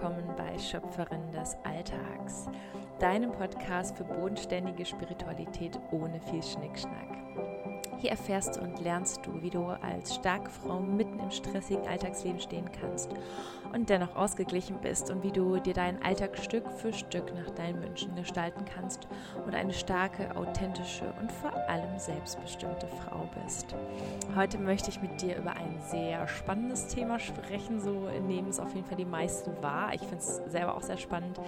willkommen bei Schöpferin des Alltags, deinem Podcast für bodenständige Spiritualität ohne viel Schnickschnack. Hier erfährst du und lernst du, wie du als starke Frau mitten im stressigen Alltagsleben stehen kannst und dennoch ausgeglichen bist und wie du dir deinen Alltag Stück für Stück nach deinen Wünschen gestalten kannst und eine starke, authentische und vor allem selbstbestimmte Frau bist. Heute möchte ich mit dir über ein sehr spannendes Thema sprechen, so nehmen es auf jeden Fall die meisten wahr. Ich finde es selber auch sehr spannend,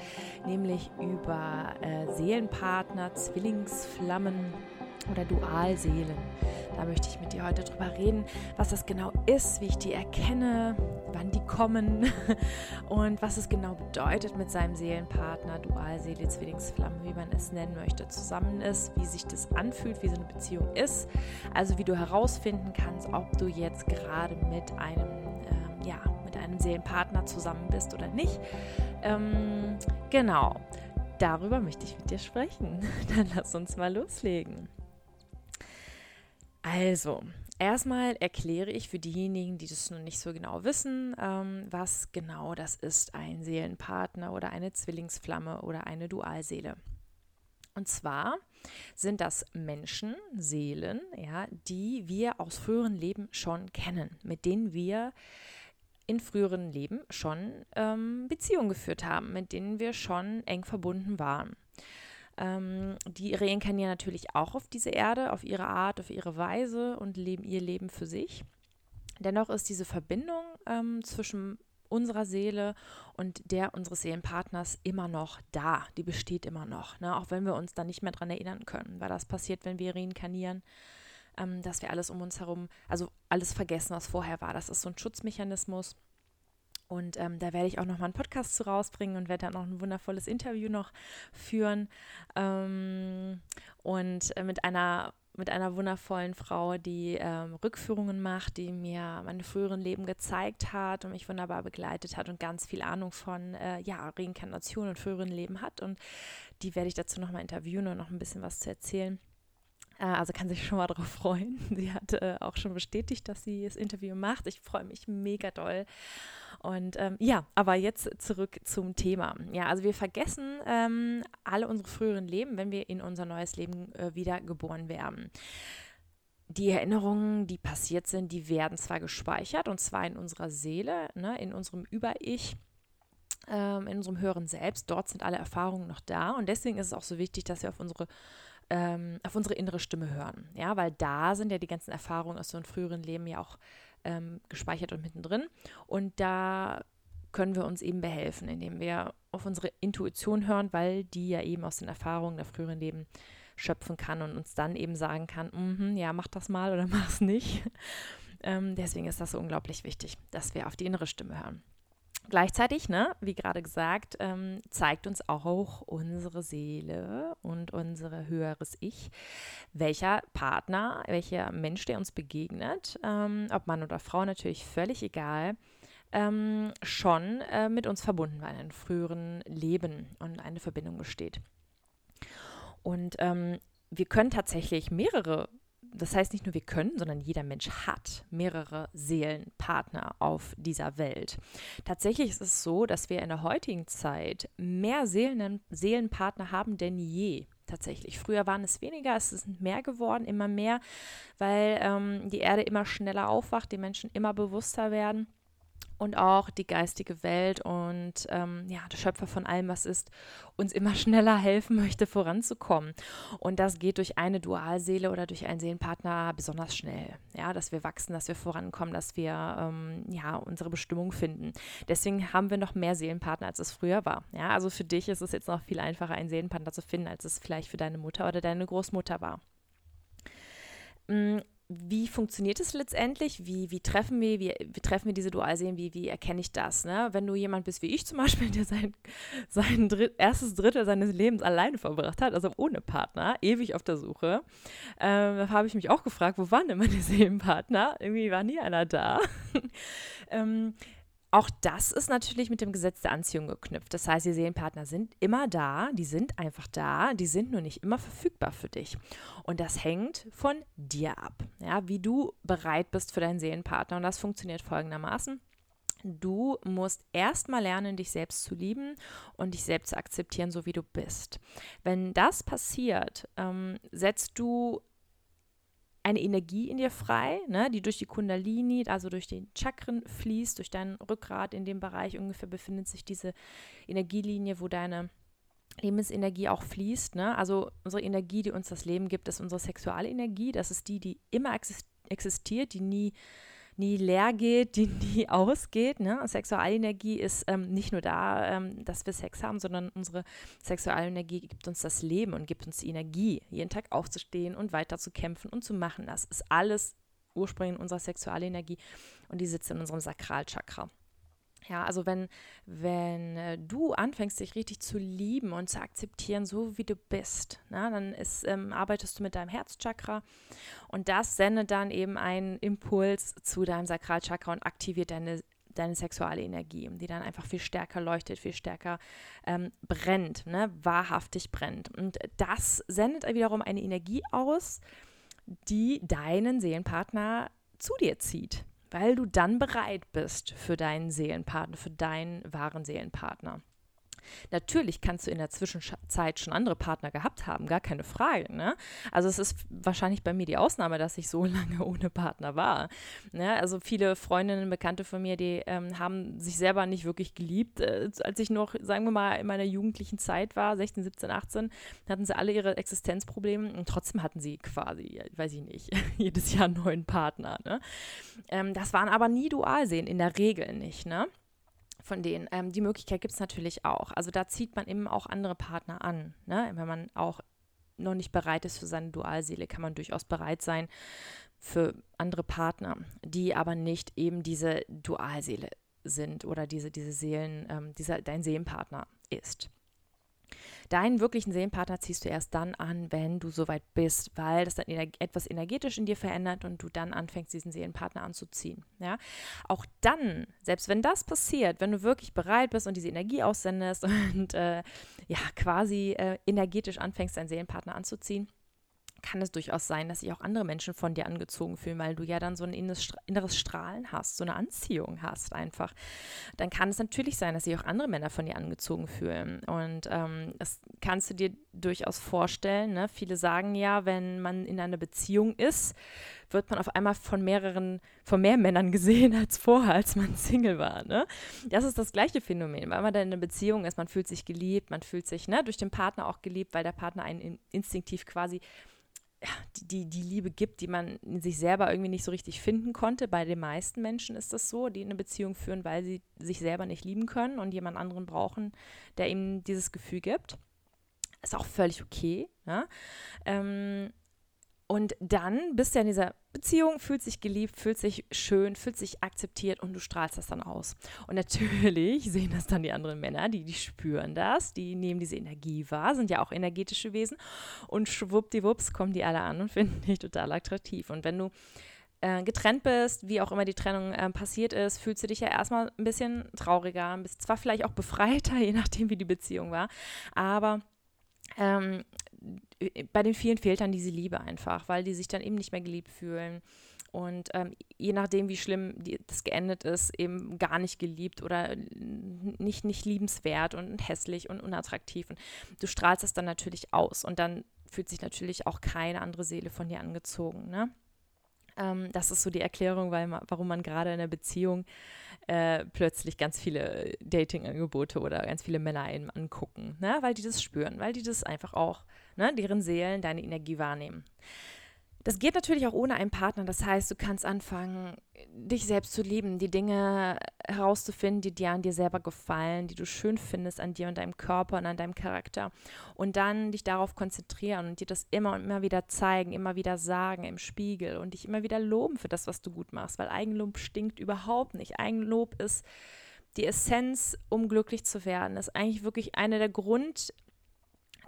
nämlich über äh, Seelenpartner, Zwillingsflammen oder Dualseelen. Da möchte ich mit dir heute drüber reden, was das genau ist, wie ich die erkenne, wann die kommen und was es genau bedeutet, mit seinem Seelenpartner, Dualseele, Zwillingsflamme, wie man es nennen möchte, zusammen ist, wie sich das anfühlt, wie so eine Beziehung ist. Also wie du herausfinden kannst, ob du jetzt gerade mit einem, ähm, ja, mit einem Seelenpartner zusammen bist oder nicht. Ähm, genau. Darüber möchte ich mit dir sprechen. Dann lass uns mal loslegen. Also, erstmal erkläre ich für diejenigen, die das noch nicht so genau wissen, ähm, was genau das ist, ein Seelenpartner oder eine Zwillingsflamme oder eine Dualseele. Und zwar sind das Menschen, Seelen, ja, die wir aus früheren Leben schon kennen, mit denen wir in früheren Leben schon ähm, Beziehungen geführt haben, mit denen wir schon eng verbunden waren. Ähm, die reinkarnieren natürlich auch auf diese Erde, auf ihre Art, auf ihre Weise und leben ihr Leben für sich. Dennoch ist diese Verbindung ähm, zwischen unserer Seele und der unseres Seelenpartners immer noch da. Die besteht immer noch, ne? auch wenn wir uns dann nicht mehr daran erinnern können, weil das passiert, wenn wir reinkarnieren, ähm, dass wir alles um uns herum, also alles vergessen, was vorher war. Das ist so ein Schutzmechanismus und ähm, da werde ich auch noch mal einen Podcast zu rausbringen und werde dann noch ein wundervolles Interview noch führen. Ähm, und äh, mit einer mit einer wundervollen Frau, die ähm, Rückführungen macht, die mir meine früheren Leben gezeigt hat und mich wunderbar begleitet hat und ganz viel Ahnung von äh, ja, Reinkarnation und früheren Leben hat. Und die werde ich dazu noch mal interviewen und noch ein bisschen was zu erzählen. Äh, also kann sich schon mal darauf freuen. Sie hat äh, auch schon bestätigt, dass sie das Interview macht. Ich freue mich mega doll. Und ähm, ja, aber jetzt zurück zum Thema. Ja, also wir vergessen ähm, alle unsere früheren Leben, wenn wir in unser neues Leben äh, wieder geboren werden. Die Erinnerungen, die passiert sind, die werden zwar gespeichert und zwar in unserer Seele, ne, in unserem Über-Ich ähm, in unserem höheren Selbst. Dort sind alle Erfahrungen noch da und deswegen ist es auch so wichtig, dass wir auf unsere ähm, auf unsere innere Stimme hören. Ja, weil da sind ja die ganzen Erfahrungen aus so einem früheren Leben ja auch ähm, gespeichert und mittendrin. Und da können wir uns eben behelfen, indem wir auf unsere Intuition hören, weil die ja eben aus den Erfahrungen der früheren Leben schöpfen kann und uns dann eben sagen kann, mm -hmm, ja, mach das mal oder mach es nicht. Ähm, deswegen ist das so unglaublich wichtig, dass wir auf die innere Stimme hören. Gleichzeitig, ne, wie gerade gesagt, ähm, zeigt uns auch unsere Seele und unser höheres Ich, welcher Partner, welcher Mensch, der uns begegnet, ähm, ob Mann oder Frau, natürlich völlig egal, ähm, schon äh, mit uns verbunden war in einem früheren Leben und eine Verbindung besteht. Und ähm, wir können tatsächlich mehrere das heißt nicht nur wir können, sondern jeder Mensch hat mehrere Seelenpartner auf dieser Welt. Tatsächlich ist es so, dass wir in der heutigen Zeit mehr Seelen, Seelenpartner haben denn je. Tatsächlich. Früher waren es weniger, es ist mehr geworden, immer mehr, weil ähm, die Erde immer schneller aufwacht, die Menschen immer bewusster werden und auch die geistige Welt und ähm, ja, der Schöpfer von allem, was ist, uns immer schneller helfen möchte, voranzukommen. Und das geht durch eine Dualseele oder durch einen Seelenpartner besonders schnell. Ja, dass wir wachsen, dass wir vorankommen, dass wir ähm, ja, unsere Bestimmung finden. Deswegen haben wir noch mehr Seelenpartner, als es früher war. Ja, also für dich ist es jetzt noch viel einfacher, einen Seelenpartner zu finden, als es vielleicht für deine Mutter oder deine Großmutter war. Mm, wie funktioniert es letztendlich? Wie, wie treffen wir, wie, wie treffen wir diese Dualseelen? Wie, wie erkenne ich das? Ne? Wenn du jemand bist wie ich zum Beispiel, der sein, sein Dritt, erstes Drittel seines Lebens alleine verbracht hat, also ohne Partner, ewig auf der Suche, ähm, habe ich mich auch gefragt, wo waren denn meine Seelenpartner? Irgendwie war nie einer da. ähm, auch das ist natürlich mit dem Gesetz der Anziehung geknüpft. Das heißt, die Seelenpartner sind immer da, die sind einfach da, die sind nur nicht immer verfügbar für dich. Und das hängt von dir ab, ja, wie du bereit bist für deinen Seelenpartner. Und das funktioniert folgendermaßen. Du musst erstmal lernen, dich selbst zu lieben und dich selbst zu akzeptieren, so wie du bist. Wenn das passiert, ähm, setzt du eine Energie in dir frei, ne, die durch die Kundalini, also durch den Chakren fließt, durch dein Rückgrat in dem Bereich ungefähr befindet sich diese Energielinie, wo deine Lebensenergie auch fließt. Ne? Also unsere Energie, die uns das Leben gibt, ist unsere Sexualenergie. Das ist die, die immer existiert, die nie nie leer geht, die nie ausgeht. Ne? Sexualenergie ist ähm, nicht nur da, ähm, dass wir Sex haben, sondern unsere Sexualenergie gibt uns das Leben und gibt uns die Energie, jeden Tag aufzustehen und weiter zu kämpfen und zu machen. Das ist alles ursprünglich in unserer Sexualenergie und die sitzt in unserem Sakralchakra. Ja, also wenn, wenn äh, du anfängst, dich richtig zu lieben und zu akzeptieren, so wie du bist, na, dann ist, ähm, arbeitest du mit deinem Herzchakra und das sendet dann eben einen Impuls zu deinem Sakralchakra und aktiviert deine, deine sexuelle Energie, die dann einfach viel stärker leuchtet, viel stärker ähm, brennt, ne, wahrhaftig brennt. Und das sendet wiederum eine Energie aus, die deinen Seelenpartner zu dir zieht weil du dann bereit bist für deinen Seelenpartner, für deinen wahren Seelenpartner. Natürlich kannst du in der Zwischenzeit schon andere Partner gehabt haben, gar keine Frage. Ne? Also es ist wahrscheinlich bei mir die Ausnahme, dass ich so lange ohne Partner war. Ne? Also viele Freundinnen, Bekannte von mir, die ähm, haben sich selber nicht wirklich geliebt. Äh, als ich noch, sagen wir mal, in meiner jugendlichen Zeit war, 16, 17, 18, hatten sie alle ihre Existenzprobleme und trotzdem hatten sie quasi, weiß ich nicht, jedes Jahr einen neuen Partner. Ne? Ähm, das waren aber nie Dualsehen, in der Regel nicht. Ne? Von denen. Ähm, die Möglichkeit gibt es natürlich auch. Also da zieht man eben auch andere Partner an. Ne? Wenn man auch noch nicht bereit ist für seine Dualseele, kann man durchaus bereit sein für andere Partner, die aber nicht eben diese Dualseele sind oder diese, diese Seelen, ähm, dieser, dein Seelenpartner ist. Deinen wirklichen Seelenpartner ziehst du erst dann an, wenn du soweit bist, weil das dann etwas energetisch in dir verändert und du dann anfängst, diesen Seelenpartner anzuziehen. Ja? Auch dann, selbst wenn das passiert, wenn du wirklich bereit bist und diese Energie aussendest und äh, ja, quasi äh, energetisch anfängst, deinen Seelenpartner anzuziehen, kann es durchaus sein, dass sich auch andere Menschen von dir angezogen fühlen, weil du ja dann so ein inneres Strahlen hast, so eine Anziehung hast einfach. Dann kann es natürlich sein, dass sich auch andere Männer von dir angezogen fühlen. Und ähm, das kannst du dir durchaus vorstellen. Ne? Viele sagen ja, wenn man in einer Beziehung ist, wird man auf einmal von mehreren, von mehr Männern gesehen als vorher, als man Single war. Ne? Das ist das gleiche Phänomen, weil man dann in einer Beziehung ist, man fühlt sich geliebt, man fühlt sich ne, durch den Partner auch geliebt, weil der Partner einen instinktiv quasi die, die Liebe gibt, die man in sich selber irgendwie nicht so richtig finden konnte. Bei den meisten Menschen ist das so, die eine Beziehung führen, weil sie sich selber nicht lieben können und jemand anderen brauchen, der ihnen dieses Gefühl gibt. Ist auch völlig okay. Ja? Ähm, und dann bist du in dieser Beziehung, fühlt sich geliebt, fühlt sich schön, fühlt sich akzeptiert und du strahlst das dann aus. Und natürlich sehen das dann die anderen Männer, die, die spüren das, die nehmen diese Energie wahr, sind ja auch energetische Wesen und schwuppdiwupps kommen die alle an und finden dich total attraktiv. Und wenn du äh, getrennt bist, wie auch immer die Trennung äh, passiert ist, fühlst du dich ja erstmal ein bisschen trauriger, bist zwar vielleicht auch befreiter, je nachdem, wie die Beziehung war, aber ähm, bei den vielen fehlt dann diese Liebe einfach, weil die sich dann eben nicht mehr geliebt fühlen. Und ähm, je nachdem, wie schlimm die, das geendet ist, eben gar nicht geliebt oder nicht, nicht liebenswert und hässlich und unattraktiv. Und du strahlst es dann natürlich aus und dann fühlt sich natürlich auch keine andere Seele von dir angezogen. Ne? Ähm, das ist so die Erklärung, weil warum man gerade in der Beziehung äh, plötzlich ganz viele Dating-Angebote oder ganz viele Männer einen angucken, ne? weil die das spüren, weil die das einfach auch ne, deren Seelen deine Energie wahrnehmen. Das geht natürlich auch ohne einen Partner. Das heißt, du kannst anfangen, dich selbst zu lieben, die Dinge herauszufinden, die dir an dir selber gefallen, die du schön findest an dir und deinem Körper und an deinem Charakter. Und dann dich darauf konzentrieren und dir das immer und immer wieder zeigen, immer wieder sagen im Spiegel und dich immer wieder loben für das, was du gut machst. Weil Eigenlob stinkt überhaupt nicht. Eigenlob ist die Essenz, um glücklich zu werden. Das ist eigentlich wirklich eine der Grund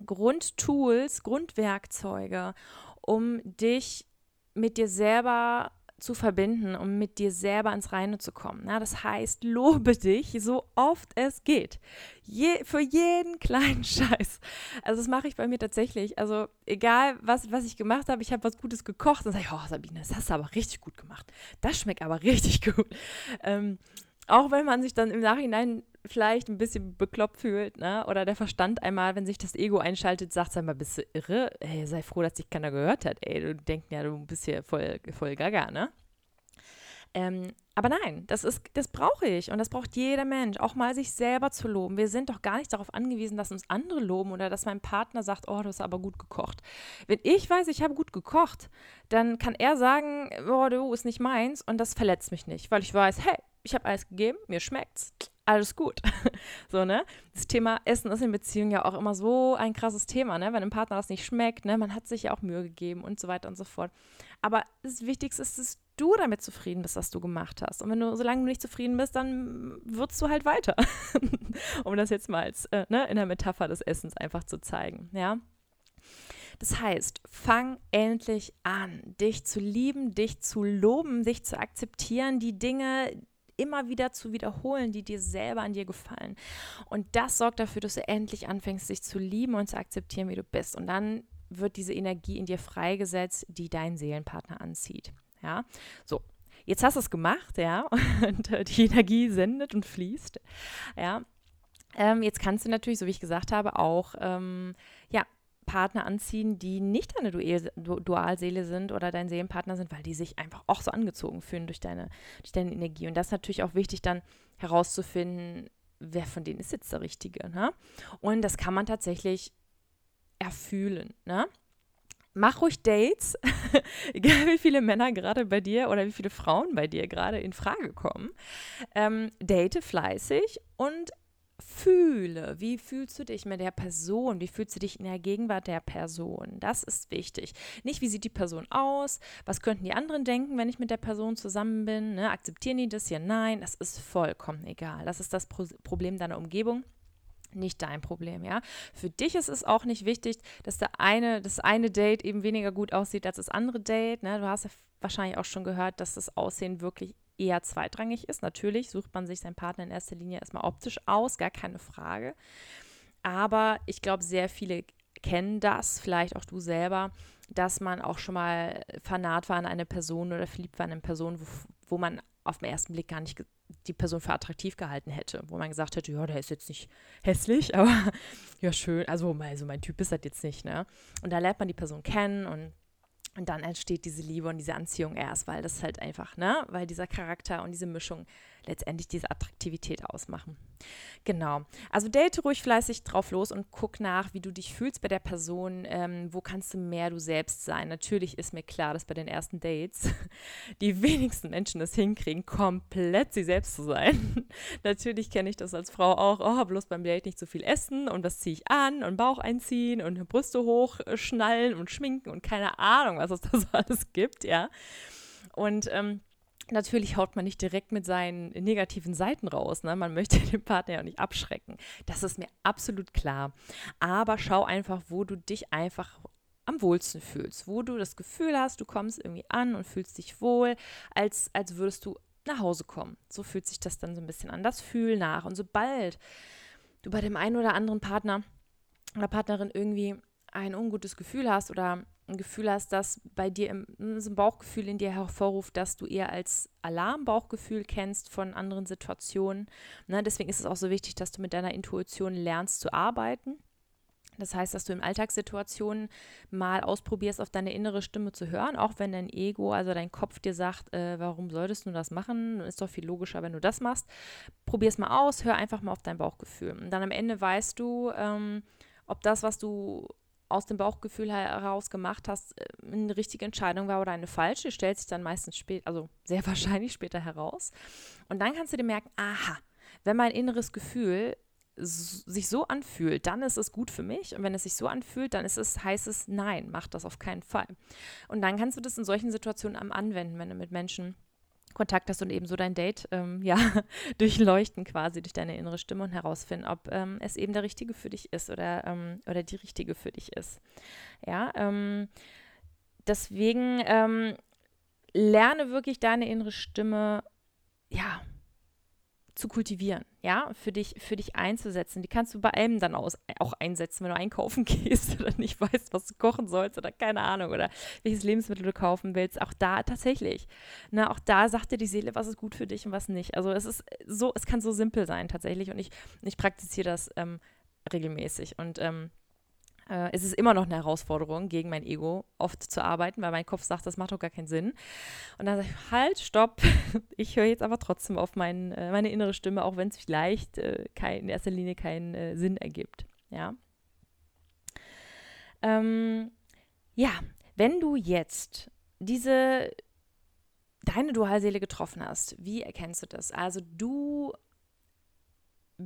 Grundtools, Grundwerkzeuge, um dich mit dir selber zu verbinden, um mit dir selber ins Reine zu kommen. Ja, das heißt, lobe dich so oft es geht. Je, für jeden kleinen Scheiß. Also das mache ich bei mir tatsächlich. Also egal, was, was ich gemacht habe, ich habe was Gutes gekocht, dann sage ich, oh Sabine, das hast du aber richtig gut gemacht. Das schmeckt aber richtig gut. Ähm, auch wenn man sich dann im Nachhinein vielleicht ein bisschen bekloppt fühlt, ne? Oder der Verstand einmal, wenn sich das Ego einschaltet, sagt, sag mal, bist du irre? Ey, sei froh, dass dich keiner gehört hat. Ey, du denkst ja, du bist hier voll, voll gaga, ne? Ähm, aber nein, das das brauche ich und das braucht jeder Mensch, auch mal sich selber zu loben. Wir sind doch gar nicht darauf angewiesen, dass uns andere loben oder dass mein Partner sagt, oh, du hast aber gut gekocht. Wenn ich weiß, ich habe gut gekocht, dann kann er sagen, oh, du ist nicht meins und das verletzt mich nicht, weil ich weiß, hey, ich habe alles gegeben, mir schmeckt's, alles gut. so, ne? Das Thema Essen ist in Beziehungen ja auch immer so ein krasses Thema, ne? Wenn einem Partner das nicht schmeckt, ne? Man hat sich ja auch Mühe gegeben und so weiter und so fort. Aber das Wichtigste ist, dass du damit zufrieden bist, was du gemacht hast. Und wenn du, solange du nicht zufrieden bist, dann würzt du halt weiter. um das jetzt mal als, äh, ne, in der Metapher des Essens einfach zu zeigen, ja? Das heißt, fang endlich an, dich zu lieben, dich zu loben, dich zu akzeptieren, die Dinge, immer wieder zu wiederholen, die dir selber an dir gefallen. Und das sorgt dafür, dass du endlich anfängst, dich zu lieben und zu akzeptieren, wie du bist. Und dann wird diese Energie in dir freigesetzt, die deinen Seelenpartner anzieht. Ja, so. Jetzt hast du es gemacht, ja, und äh, die Energie sendet und fließt, ja. Ähm, jetzt kannst du natürlich, so wie ich gesagt habe, auch ähm, Partner anziehen, die nicht deine Dualseele sind oder dein Seelenpartner sind, weil die sich einfach auch so angezogen fühlen durch deine, durch deine Energie. Und das ist natürlich auch wichtig, dann herauszufinden, wer von denen ist jetzt der Richtige. Ne? Und das kann man tatsächlich erfühlen. Ne? Mach ruhig Dates, egal wie viele Männer gerade bei dir oder wie viele Frauen bei dir gerade in Frage kommen. Ähm, date fleißig und fühle. Wie fühlst du dich mit der Person? Wie fühlst du dich in der Gegenwart der Person? Das ist wichtig. Nicht, wie sieht die Person aus? Was könnten die anderen denken, wenn ich mit der Person zusammen bin? Ne? Akzeptieren die das hier? Nein, das ist vollkommen egal. Das ist das Pro Problem deiner Umgebung nicht dein Problem, ja. Für dich ist es auch nicht wichtig, dass der eine, das eine Date eben weniger gut aussieht als das andere Date. Ne? Du hast ja wahrscheinlich auch schon gehört, dass das Aussehen wirklich eher zweitrangig ist. Natürlich sucht man sich seinen Partner in erster Linie erstmal optisch aus, gar keine Frage. Aber ich glaube, sehr viele kennen das, vielleicht auch du selber, dass man auch schon mal fanat war an eine Person oder verliebt war an eine Person, wo, wo man auf den ersten Blick gar nicht die Person für attraktiv gehalten hätte, wo man gesagt hätte, ja, der ist jetzt nicht hässlich, aber ja, schön, also, also mein Typ ist das jetzt nicht, ne? Und da lernt man die Person kennen und und dann entsteht diese Liebe und diese Anziehung erst, weil das halt einfach, ne, weil dieser Charakter und diese Mischung letztendlich diese Attraktivität ausmachen. Genau. Also date ruhig fleißig drauf los und guck nach, wie du dich fühlst bei der Person. Ähm, wo kannst du mehr du selbst sein? Natürlich ist mir klar, dass bei den ersten Dates die wenigsten Menschen es hinkriegen, komplett sie selbst zu sein. Natürlich kenne ich das als Frau auch. Oh, bloß beim Date nicht so viel essen und was ziehe ich an und Bauch einziehen und Brüste hochschnallen und schminken und keine Ahnung, was es da so alles gibt, ja. Und ähm, Natürlich haut man nicht direkt mit seinen negativen Seiten raus. Ne? Man möchte den Partner ja nicht abschrecken. Das ist mir absolut klar. Aber schau einfach, wo du dich einfach am wohlsten fühlst, wo du das Gefühl hast, du kommst irgendwie an und fühlst dich wohl, als, als würdest du nach Hause kommen. So fühlt sich das dann so ein bisschen an. Das Fühl nach. Und sobald du bei dem einen oder anderen Partner oder Partnerin irgendwie ein ungutes Gefühl hast oder ein Gefühl hast, dass bei dir im, so ein Bauchgefühl in dir hervorruft, dass du eher als Alarmbauchgefühl kennst von anderen Situationen. Ne? Deswegen ist es auch so wichtig, dass du mit deiner Intuition lernst zu arbeiten. Das heißt, dass du in Alltagssituationen mal ausprobierst, auf deine innere Stimme zu hören, auch wenn dein Ego, also dein Kopf dir sagt, äh, warum solltest du das machen? Ist doch viel logischer, wenn du das machst. Probier es mal aus, hör einfach mal auf dein Bauchgefühl. Und dann am Ende weißt du, ähm, ob das, was du aus dem Bauchgefühl heraus gemacht hast, äh, eine richtige Entscheidung war oder eine falsche, stellt sich dann meistens später, also sehr wahrscheinlich später heraus. Und dann kannst du dir merken, aha, wenn mein inneres Gefühl sich so anfühlt, dann ist es gut für mich. Und wenn es sich so anfühlt, dann ist es, heißt es, nein, mach das auf keinen Fall. Und dann kannst du das in solchen Situationen am anwenden, wenn du mit Menschen Kontakt hast und eben so dein Date ähm, ja, durchleuchten quasi durch deine innere Stimme und herausfinden, ob ähm, es eben der Richtige für dich ist oder, ähm, oder die Richtige für dich ist. Ja, ähm, deswegen ähm, lerne wirklich deine innere Stimme, ja, zu kultivieren. ja, für dich, für dich einzusetzen. Die kannst du bei allem dann aus, auch einsetzen, wenn du einkaufen gehst oder nicht weißt, was du kochen sollst oder keine Ahnung oder welches Lebensmittel du kaufen willst. Auch da tatsächlich. Na, auch da sagt dir die Seele, was ist gut für dich und was nicht. Also es ist so, es kann so simpel sein tatsächlich und ich, ich praktiziere das ähm, regelmäßig und ähm, äh, es ist immer noch eine Herausforderung, gegen mein Ego oft zu arbeiten, weil mein Kopf sagt, das macht doch gar keinen Sinn. Und dann sage ich, halt, stopp, ich höre jetzt aber trotzdem auf mein, äh, meine innere Stimme, auch wenn es vielleicht äh, kein, in erster Linie keinen äh, Sinn ergibt. Ja. Ähm, ja, wenn du jetzt diese deine Dualseele getroffen hast, wie erkennst du das? Also du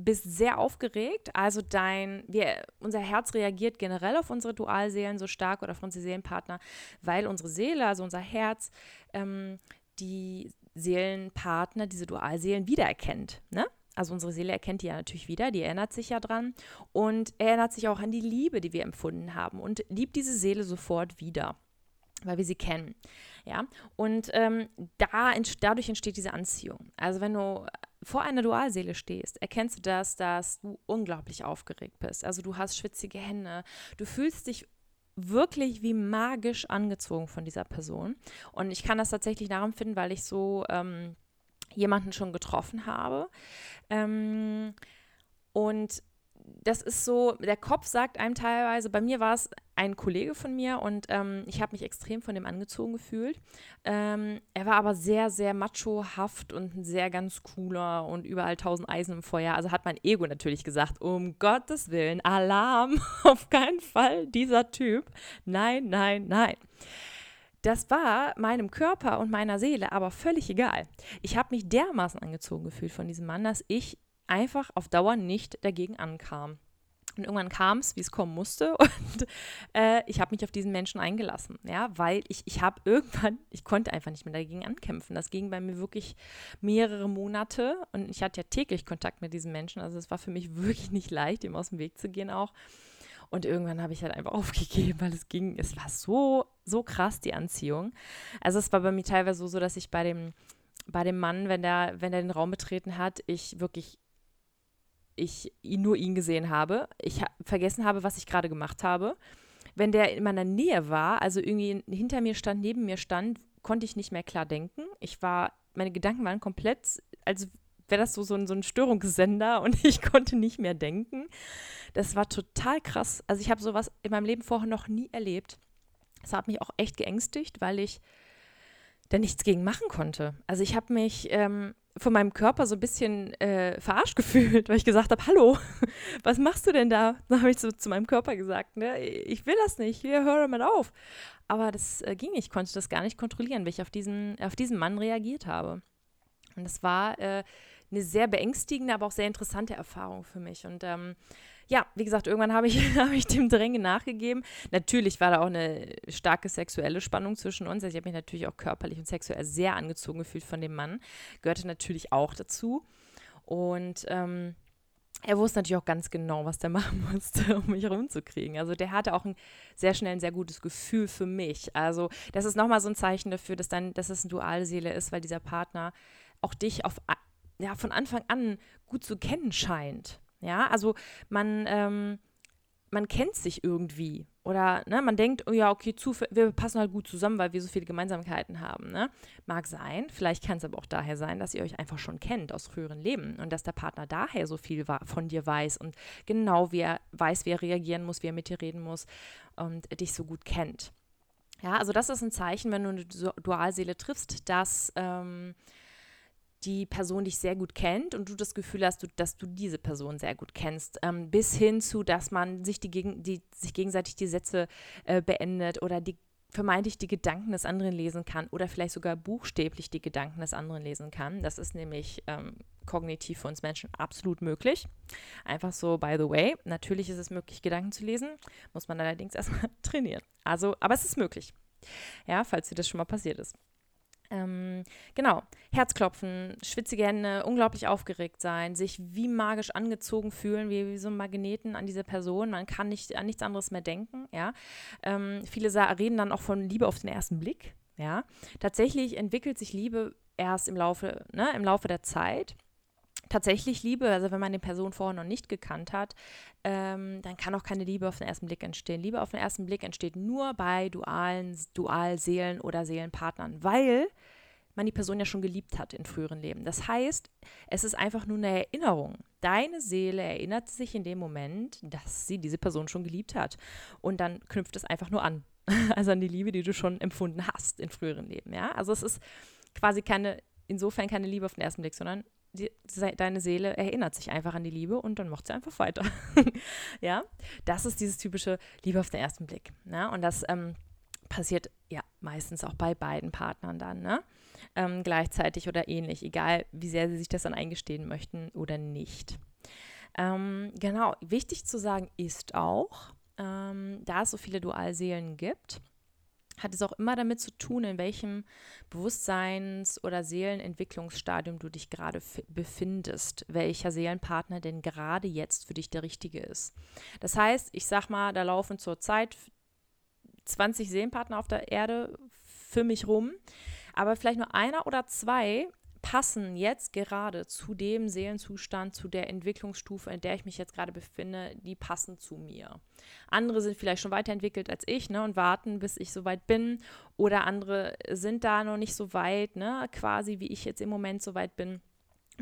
bist sehr aufgeregt. Also dein, wir, unser Herz reagiert generell auf unsere Dualseelen so stark oder auf unsere Seelenpartner, weil unsere Seele, also unser Herz, ähm, die Seelenpartner, diese Dualseelen wiedererkennt. Ne? Also unsere Seele erkennt die ja natürlich wieder, die erinnert sich ja dran und erinnert sich auch an die Liebe, die wir empfunden haben und liebt diese Seele sofort wieder, weil wir sie kennen. Ja, und ähm, da, dadurch entsteht diese Anziehung. Also wenn du vor einer Dualseele stehst, erkennst du das, dass du unglaublich aufgeregt bist. Also du hast schwitzige Hände, du fühlst dich wirklich wie magisch angezogen von dieser Person. Und ich kann das tatsächlich nachempfinden, weil ich so ähm, jemanden schon getroffen habe. Ähm, und das ist so, der Kopf sagt einem teilweise, bei mir war es ein Kollege von mir und ähm, ich habe mich extrem von dem angezogen gefühlt. Ähm, er war aber sehr, sehr machohaft und ein sehr ganz cooler und überall tausend Eisen im Feuer. Also hat mein Ego natürlich gesagt, um Gottes Willen, Alarm, auf keinen Fall dieser Typ. Nein, nein, nein. Das war meinem Körper und meiner Seele aber völlig egal. Ich habe mich dermaßen angezogen gefühlt von diesem Mann, dass ich einfach auf Dauer nicht dagegen ankam. Und irgendwann kam es, wie es kommen musste. Und äh, ich habe mich auf diesen Menschen eingelassen. Ja, weil ich, ich habe irgendwann, ich konnte einfach nicht mehr dagegen ankämpfen. Das ging bei mir wirklich mehrere Monate. Und ich hatte ja täglich Kontakt mit diesen Menschen. Also es war für mich wirklich nicht leicht, ihm aus dem Weg zu gehen auch. Und irgendwann habe ich halt einfach aufgegeben, weil es ging, es war so, so krass, die Anziehung. Also es war bei mir teilweise so, dass ich bei dem, bei dem Mann, wenn der, wenn der den Raum betreten hat, ich wirklich ich nur ihn gesehen habe, ich ha vergessen habe, was ich gerade gemacht habe. Wenn der in meiner Nähe war, also irgendwie hinter mir stand, neben mir stand, konnte ich nicht mehr klar denken. Ich war, meine Gedanken waren komplett, als wäre das so, so ein, so ein Störungssender und ich konnte nicht mehr denken. Das war total krass. Also ich habe sowas in meinem Leben vorher noch nie erlebt. Das hat mich auch echt geängstigt, weil ich da nichts gegen machen konnte. Also ich habe mich ähm, von meinem Körper so ein bisschen äh, verarscht gefühlt, weil ich gesagt habe, hallo, was machst du denn da? Dann habe ich so zu meinem Körper gesagt, ne, ich will das nicht, wir hören mal auf. Aber das äh, ging nicht, ich konnte das gar nicht kontrollieren, wie ich auf diesen, auf diesen Mann reagiert habe. Und das war äh, eine sehr beängstigende, aber auch sehr interessante Erfahrung für mich. Und ähm, ja, wie gesagt, irgendwann habe ich, hab ich dem Drängen nachgegeben. Natürlich war da auch eine starke sexuelle Spannung zwischen uns. Also ich habe mich natürlich auch körperlich und sexuell sehr angezogen gefühlt von dem Mann. Gehörte natürlich auch dazu. Und ähm, er wusste natürlich auch ganz genau, was der machen musste, um mich rumzukriegen. Also der hatte auch ein sehr schnell ein sehr gutes Gefühl für mich. Also das ist nochmal so ein Zeichen dafür, dass dann, dass es eine Dualseele ist, weil dieser Partner auch dich auf ja, von Anfang an gut zu kennen scheint. Ja, also man, ähm, man kennt sich irgendwie. Oder ne, man denkt, oh ja, okay, wir passen halt gut zusammen, weil wir so viele Gemeinsamkeiten haben. Ne? Mag sein, vielleicht kann es aber auch daher sein, dass ihr euch einfach schon kennt aus früheren Leben und dass der Partner daher so viel von dir weiß und genau wie er weiß, wie er reagieren muss, wie er mit dir reden muss und dich so gut kennt. Ja, also das ist ein Zeichen, wenn du eine Dualseele triffst, dass ähm, die Person dich sehr gut kennt und du das Gefühl hast, dass du diese Person sehr gut kennst, ähm, bis hin zu, dass man sich, die, die, sich gegenseitig die Sätze äh, beendet oder die vermeintlich die Gedanken des anderen lesen kann oder vielleicht sogar buchstäblich die Gedanken des anderen lesen kann. Das ist nämlich ähm, kognitiv für uns Menschen absolut möglich. Einfach so, by the way, natürlich ist es möglich, Gedanken zu lesen, muss man allerdings erstmal trainieren. Also, aber es ist möglich. Ja, falls dir das schon mal passiert ist. Ähm, genau, Herzklopfen, schwitzige Hände, unglaublich aufgeregt sein, sich wie magisch angezogen fühlen, wie, wie so ein Magneten an diese Person. Man kann nicht an nichts anderes mehr denken. Ja? Ähm, viele reden dann auch von Liebe auf den ersten Blick. Ja? Tatsächlich entwickelt sich Liebe erst im Laufe, ne, im Laufe der Zeit. Tatsächlich Liebe, also wenn man die Person vorher noch nicht gekannt hat, ähm, dann kann auch keine Liebe auf den ersten Blick entstehen. Liebe auf den ersten Blick entsteht nur bei dualen, Dualseelen oder Seelenpartnern, weil man die Person ja schon geliebt hat in früheren Leben. Das heißt, es ist einfach nur eine Erinnerung. Deine Seele erinnert sich in dem Moment, dass sie diese Person schon geliebt hat. Und dann knüpft es einfach nur an. Also an die Liebe, die du schon empfunden hast in früheren Leben. Ja? Also es ist quasi keine, insofern keine Liebe auf den ersten Blick, sondern die, deine Seele erinnert sich einfach an die Liebe und dann macht sie einfach weiter. ja, das ist dieses typische Liebe auf den ersten Blick. Ne? Und das ähm, passiert ja meistens auch bei beiden Partnern dann, ne? Ähm, gleichzeitig oder ähnlich, egal wie sehr sie sich das dann eingestehen möchten oder nicht. Ähm, genau, wichtig zu sagen ist auch, ähm, da es so viele Dualseelen gibt, hat es auch immer damit zu tun, in welchem Bewusstseins- oder Seelenentwicklungsstadium du dich gerade befindest, welcher Seelenpartner denn gerade jetzt für dich der richtige ist. Das heißt, ich sag mal, da laufen zurzeit 20 Seelenpartner auf der Erde für mich rum, aber vielleicht nur einer oder zwei passen jetzt gerade zu dem Seelenzustand, zu der Entwicklungsstufe, in der ich mich jetzt gerade befinde, die passen zu mir. Andere sind vielleicht schon weiterentwickelt als ich ne, und warten, bis ich soweit bin. Oder andere sind da noch nicht so weit, ne, quasi wie ich jetzt im Moment so weit bin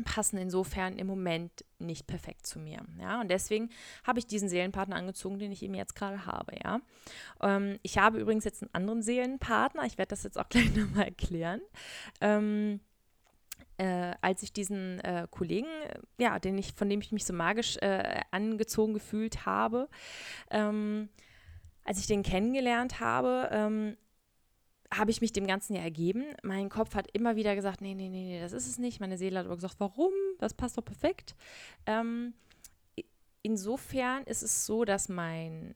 passen insofern im Moment nicht perfekt zu mir. Ja, und deswegen habe ich diesen Seelenpartner angezogen, den ich eben jetzt gerade habe. Ja, ähm, ich habe übrigens jetzt einen anderen Seelenpartner. Ich werde das jetzt auch gleich nochmal erklären. Ähm, äh, als ich diesen äh, Kollegen, ja, den ich, von dem ich mich so magisch äh, angezogen gefühlt habe, ähm, als ich den kennengelernt habe, ähm, habe ich mich dem Ganzen ja ergeben. Mein Kopf hat immer wieder gesagt, nee, nee, nee, nee, das ist es nicht. Meine Seele hat aber gesagt, warum? Das passt doch perfekt. Ähm, insofern ist es so, dass mein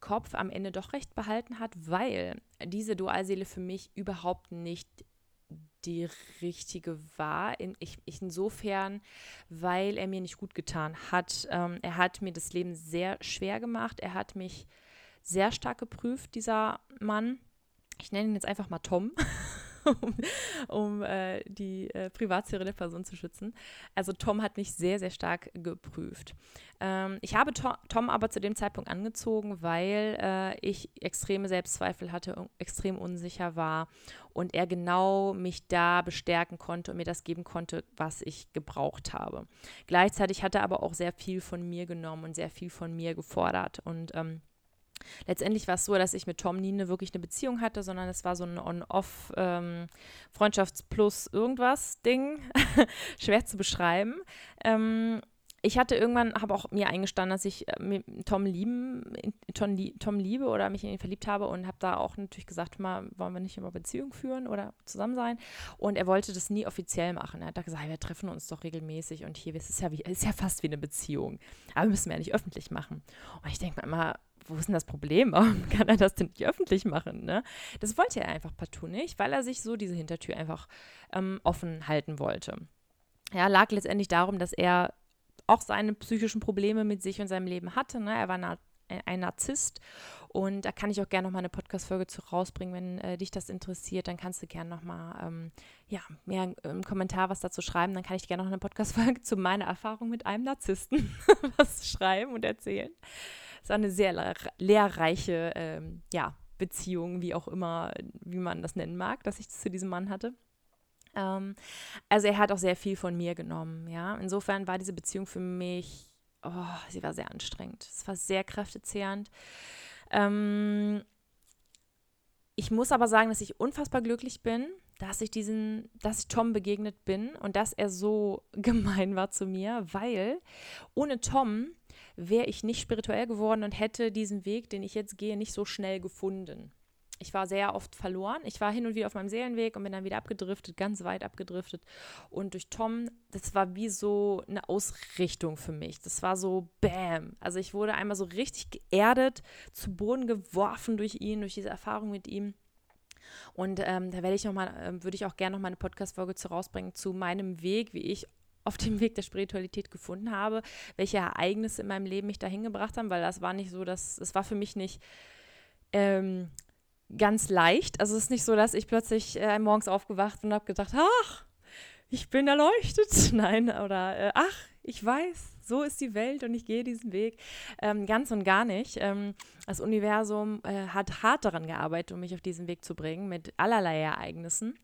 Kopf am Ende doch recht behalten hat, weil diese Dualseele für mich überhaupt nicht die richtige war. In, ich, ich insofern, weil er mir nicht gut getan hat. Ähm, er hat mir das Leben sehr schwer gemacht. Er hat mich sehr stark geprüft, dieser Mann. Ich nenne ihn jetzt einfach mal Tom. um, um äh, die äh, Privatsphäre der Person zu schützen. Also Tom hat mich sehr, sehr stark geprüft. Ähm, ich habe to Tom aber zu dem Zeitpunkt angezogen, weil äh, ich extreme Selbstzweifel hatte, extrem unsicher war und er genau mich da bestärken konnte und mir das geben konnte, was ich gebraucht habe. Gleichzeitig hat er aber auch sehr viel von mir genommen und sehr viel von mir gefordert und ähm, Letztendlich war es so, dass ich mit Tom nie eine, wirklich eine Beziehung hatte, sondern es war so ein On-Off ähm. Schwer zu beschreiben. Ähm, ich hatte irgendwann, habe auch mir eingestanden, dass ich äh, Tom lieben, Tom, Tom, liebe oder mich in ihn verliebt habe und habe da auch natürlich gesagt, mal, wollen wir nicht immer Beziehung führen oder zusammen sein? Und er wollte das nie offiziell machen. Er hat da gesagt, wir treffen uns doch regelmäßig und hier es ist ja wie, ist ja fast wie eine Beziehung, aber müssen wir ja nicht öffentlich machen. Und ich denke mir immer, wo ist denn das Problem? Warum kann er das denn nicht öffentlich machen? Ne? Das wollte er einfach partout nicht, weil er sich so diese Hintertür einfach ähm, offen halten wollte. Ja, lag letztendlich darum, dass er auch seine psychischen Probleme mit sich und seinem Leben hatte. Ne? Er war na ein Narzisst und da kann ich auch gerne nochmal eine Podcast-Folge zu rausbringen, wenn äh, dich das interessiert, dann kannst du gerne nochmal ähm, ja, mehr im Kommentar was dazu schreiben, dann kann ich gerne noch eine Podcast-Folge zu meiner Erfahrung mit einem Narzissten was schreiben und erzählen. Es war eine sehr lehrreiche ähm, ja, Beziehung, wie auch immer, wie man das nennen mag, dass ich zu diesem Mann hatte. Ähm, also er hat auch sehr viel von mir genommen, ja. Insofern war diese Beziehung für mich, oh, sie war sehr anstrengend. Es war sehr kräftezehrend. Ähm, ich muss aber sagen, dass ich unfassbar glücklich bin, dass ich diesen, dass ich Tom begegnet bin und dass er so gemein war zu mir, weil ohne Tom wäre ich nicht spirituell geworden und hätte diesen Weg, den ich jetzt gehe, nicht so schnell gefunden. Ich war sehr oft verloren. Ich war hin und wieder auf meinem Seelenweg und bin dann wieder abgedriftet, ganz weit abgedriftet. Und durch Tom, das war wie so eine Ausrichtung für mich. Das war so Bam. Also ich wurde einmal so richtig geerdet, zu Boden geworfen durch ihn, durch diese Erfahrung mit ihm. Und ähm, da werde ich noch mal, äh, würde ich auch gerne noch mal eine Podcast-Folge zu rausbringen zu meinem Weg, wie ich auf dem Weg der Spiritualität gefunden habe, welche Ereignisse in meinem Leben mich dahin gebracht haben, weil das war nicht so, dass es war für mich nicht ähm, ganz leicht. Also es ist nicht so, dass ich plötzlich äh, morgens aufgewacht und habe gedacht, ach, ich bin erleuchtet. Nein, oder äh, ach, ich weiß, so ist die Welt und ich gehe diesen Weg. Ähm, ganz und gar nicht. Ähm, das Universum äh, hat hart daran gearbeitet, um mich auf diesen Weg zu bringen, mit allerlei Ereignissen.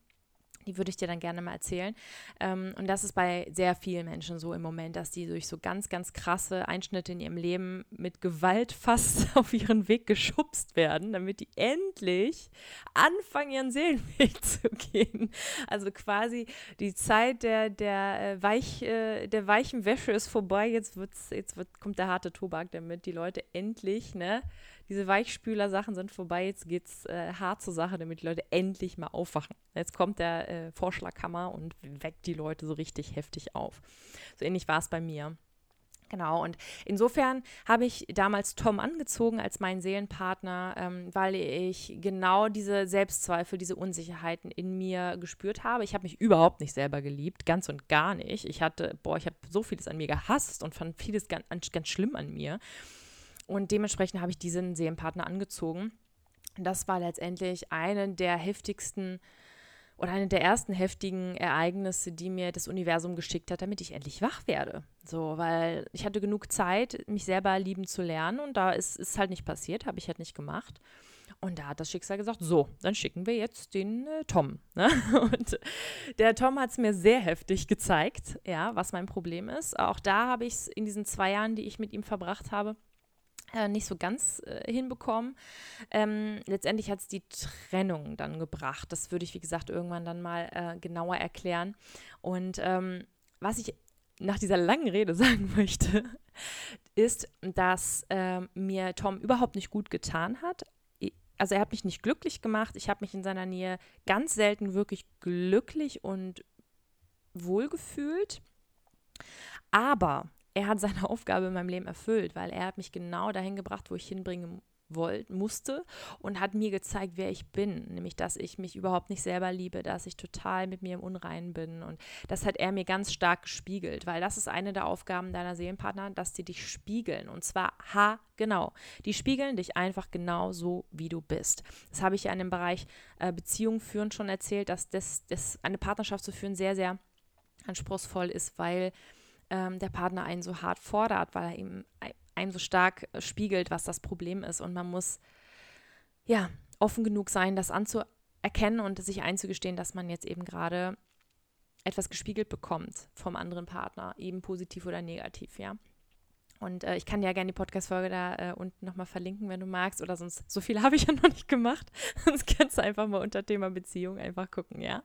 Die würde ich dir dann gerne mal erzählen. Ähm, und das ist bei sehr vielen Menschen so im Moment, dass die durch so ganz, ganz krasse Einschnitte in ihrem Leben mit Gewalt fast auf ihren Weg geschubst werden, damit die endlich anfangen, ihren Seelenweg zu gehen. Also quasi die Zeit der, der, äh, Weich, äh, der weichen Wäsche ist vorbei. Jetzt, wird's, jetzt wird, kommt der harte Tobak, damit die Leute endlich, ne? Diese Weichspüler-Sachen sind vorbei, jetzt geht's äh, hart zur Sache, damit die Leute endlich mal aufwachen. Jetzt kommt der äh, Vorschlaghammer und weckt die Leute so richtig heftig auf. So ähnlich war es bei mir. Genau, und insofern habe ich damals Tom angezogen als meinen Seelenpartner, ähm, weil ich genau diese Selbstzweifel, diese Unsicherheiten in mir gespürt habe. Ich habe mich überhaupt nicht selber geliebt, ganz und gar nicht. Ich hatte, boah, ich habe so vieles an mir gehasst und fand vieles ganz, ganz schlimm an mir. Und dementsprechend habe ich diesen Seelenpartner angezogen. Das war letztendlich eine der heftigsten oder eine der ersten heftigen Ereignisse, die mir das Universum geschickt hat, damit ich endlich wach werde. So, weil ich hatte genug Zeit, mich selber lieben zu lernen und da ist es halt nicht passiert, habe ich halt nicht gemacht. Und da hat das Schicksal gesagt, so, dann schicken wir jetzt den äh, Tom. Ne? Und der Tom hat es mir sehr heftig gezeigt, ja, was mein Problem ist. Auch da habe ich es in diesen zwei Jahren, die ich mit ihm verbracht habe, nicht so ganz äh, hinbekommen. Ähm, letztendlich hat es die Trennung dann gebracht. Das würde ich, wie gesagt, irgendwann dann mal äh, genauer erklären. Und ähm, was ich nach dieser langen Rede sagen möchte, ist, dass ähm, mir Tom überhaupt nicht gut getan hat. Also er hat mich nicht glücklich gemacht. Ich habe mich in seiner Nähe ganz selten wirklich glücklich und wohlgefühlt. Aber er hat seine Aufgabe in meinem Leben erfüllt, weil er hat mich genau dahin gebracht, wo ich hinbringen wollte, musste und hat mir gezeigt, wer ich bin, nämlich dass ich mich überhaupt nicht selber liebe, dass ich total mit mir im Unreinen bin und das hat er mir ganz stark gespiegelt, weil das ist eine der Aufgaben deiner Seelenpartner, dass sie dich spiegeln und zwar ha genau, die spiegeln dich einfach genau so, wie du bist. Das habe ich ja in dem Bereich äh, Beziehung führen schon erzählt, dass das, das eine Partnerschaft zu führen sehr sehr anspruchsvoll ist, weil ähm, der Partner einen so hart fordert, weil er ihm einem so stark äh, spiegelt, was das Problem ist. Und man muss ja offen genug sein, das anzuerkennen und sich einzugestehen, dass man jetzt eben gerade etwas gespiegelt bekommt vom anderen Partner, eben positiv oder negativ, ja. Und äh, ich kann dir ja gerne die Podcast-Folge da äh, unten nochmal verlinken, wenn du magst. Oder sonst, so viel habe ich ja noch nicht gemacht. sonst kannst du einfach mal unter Thema Beziehung einfach gucken, ja.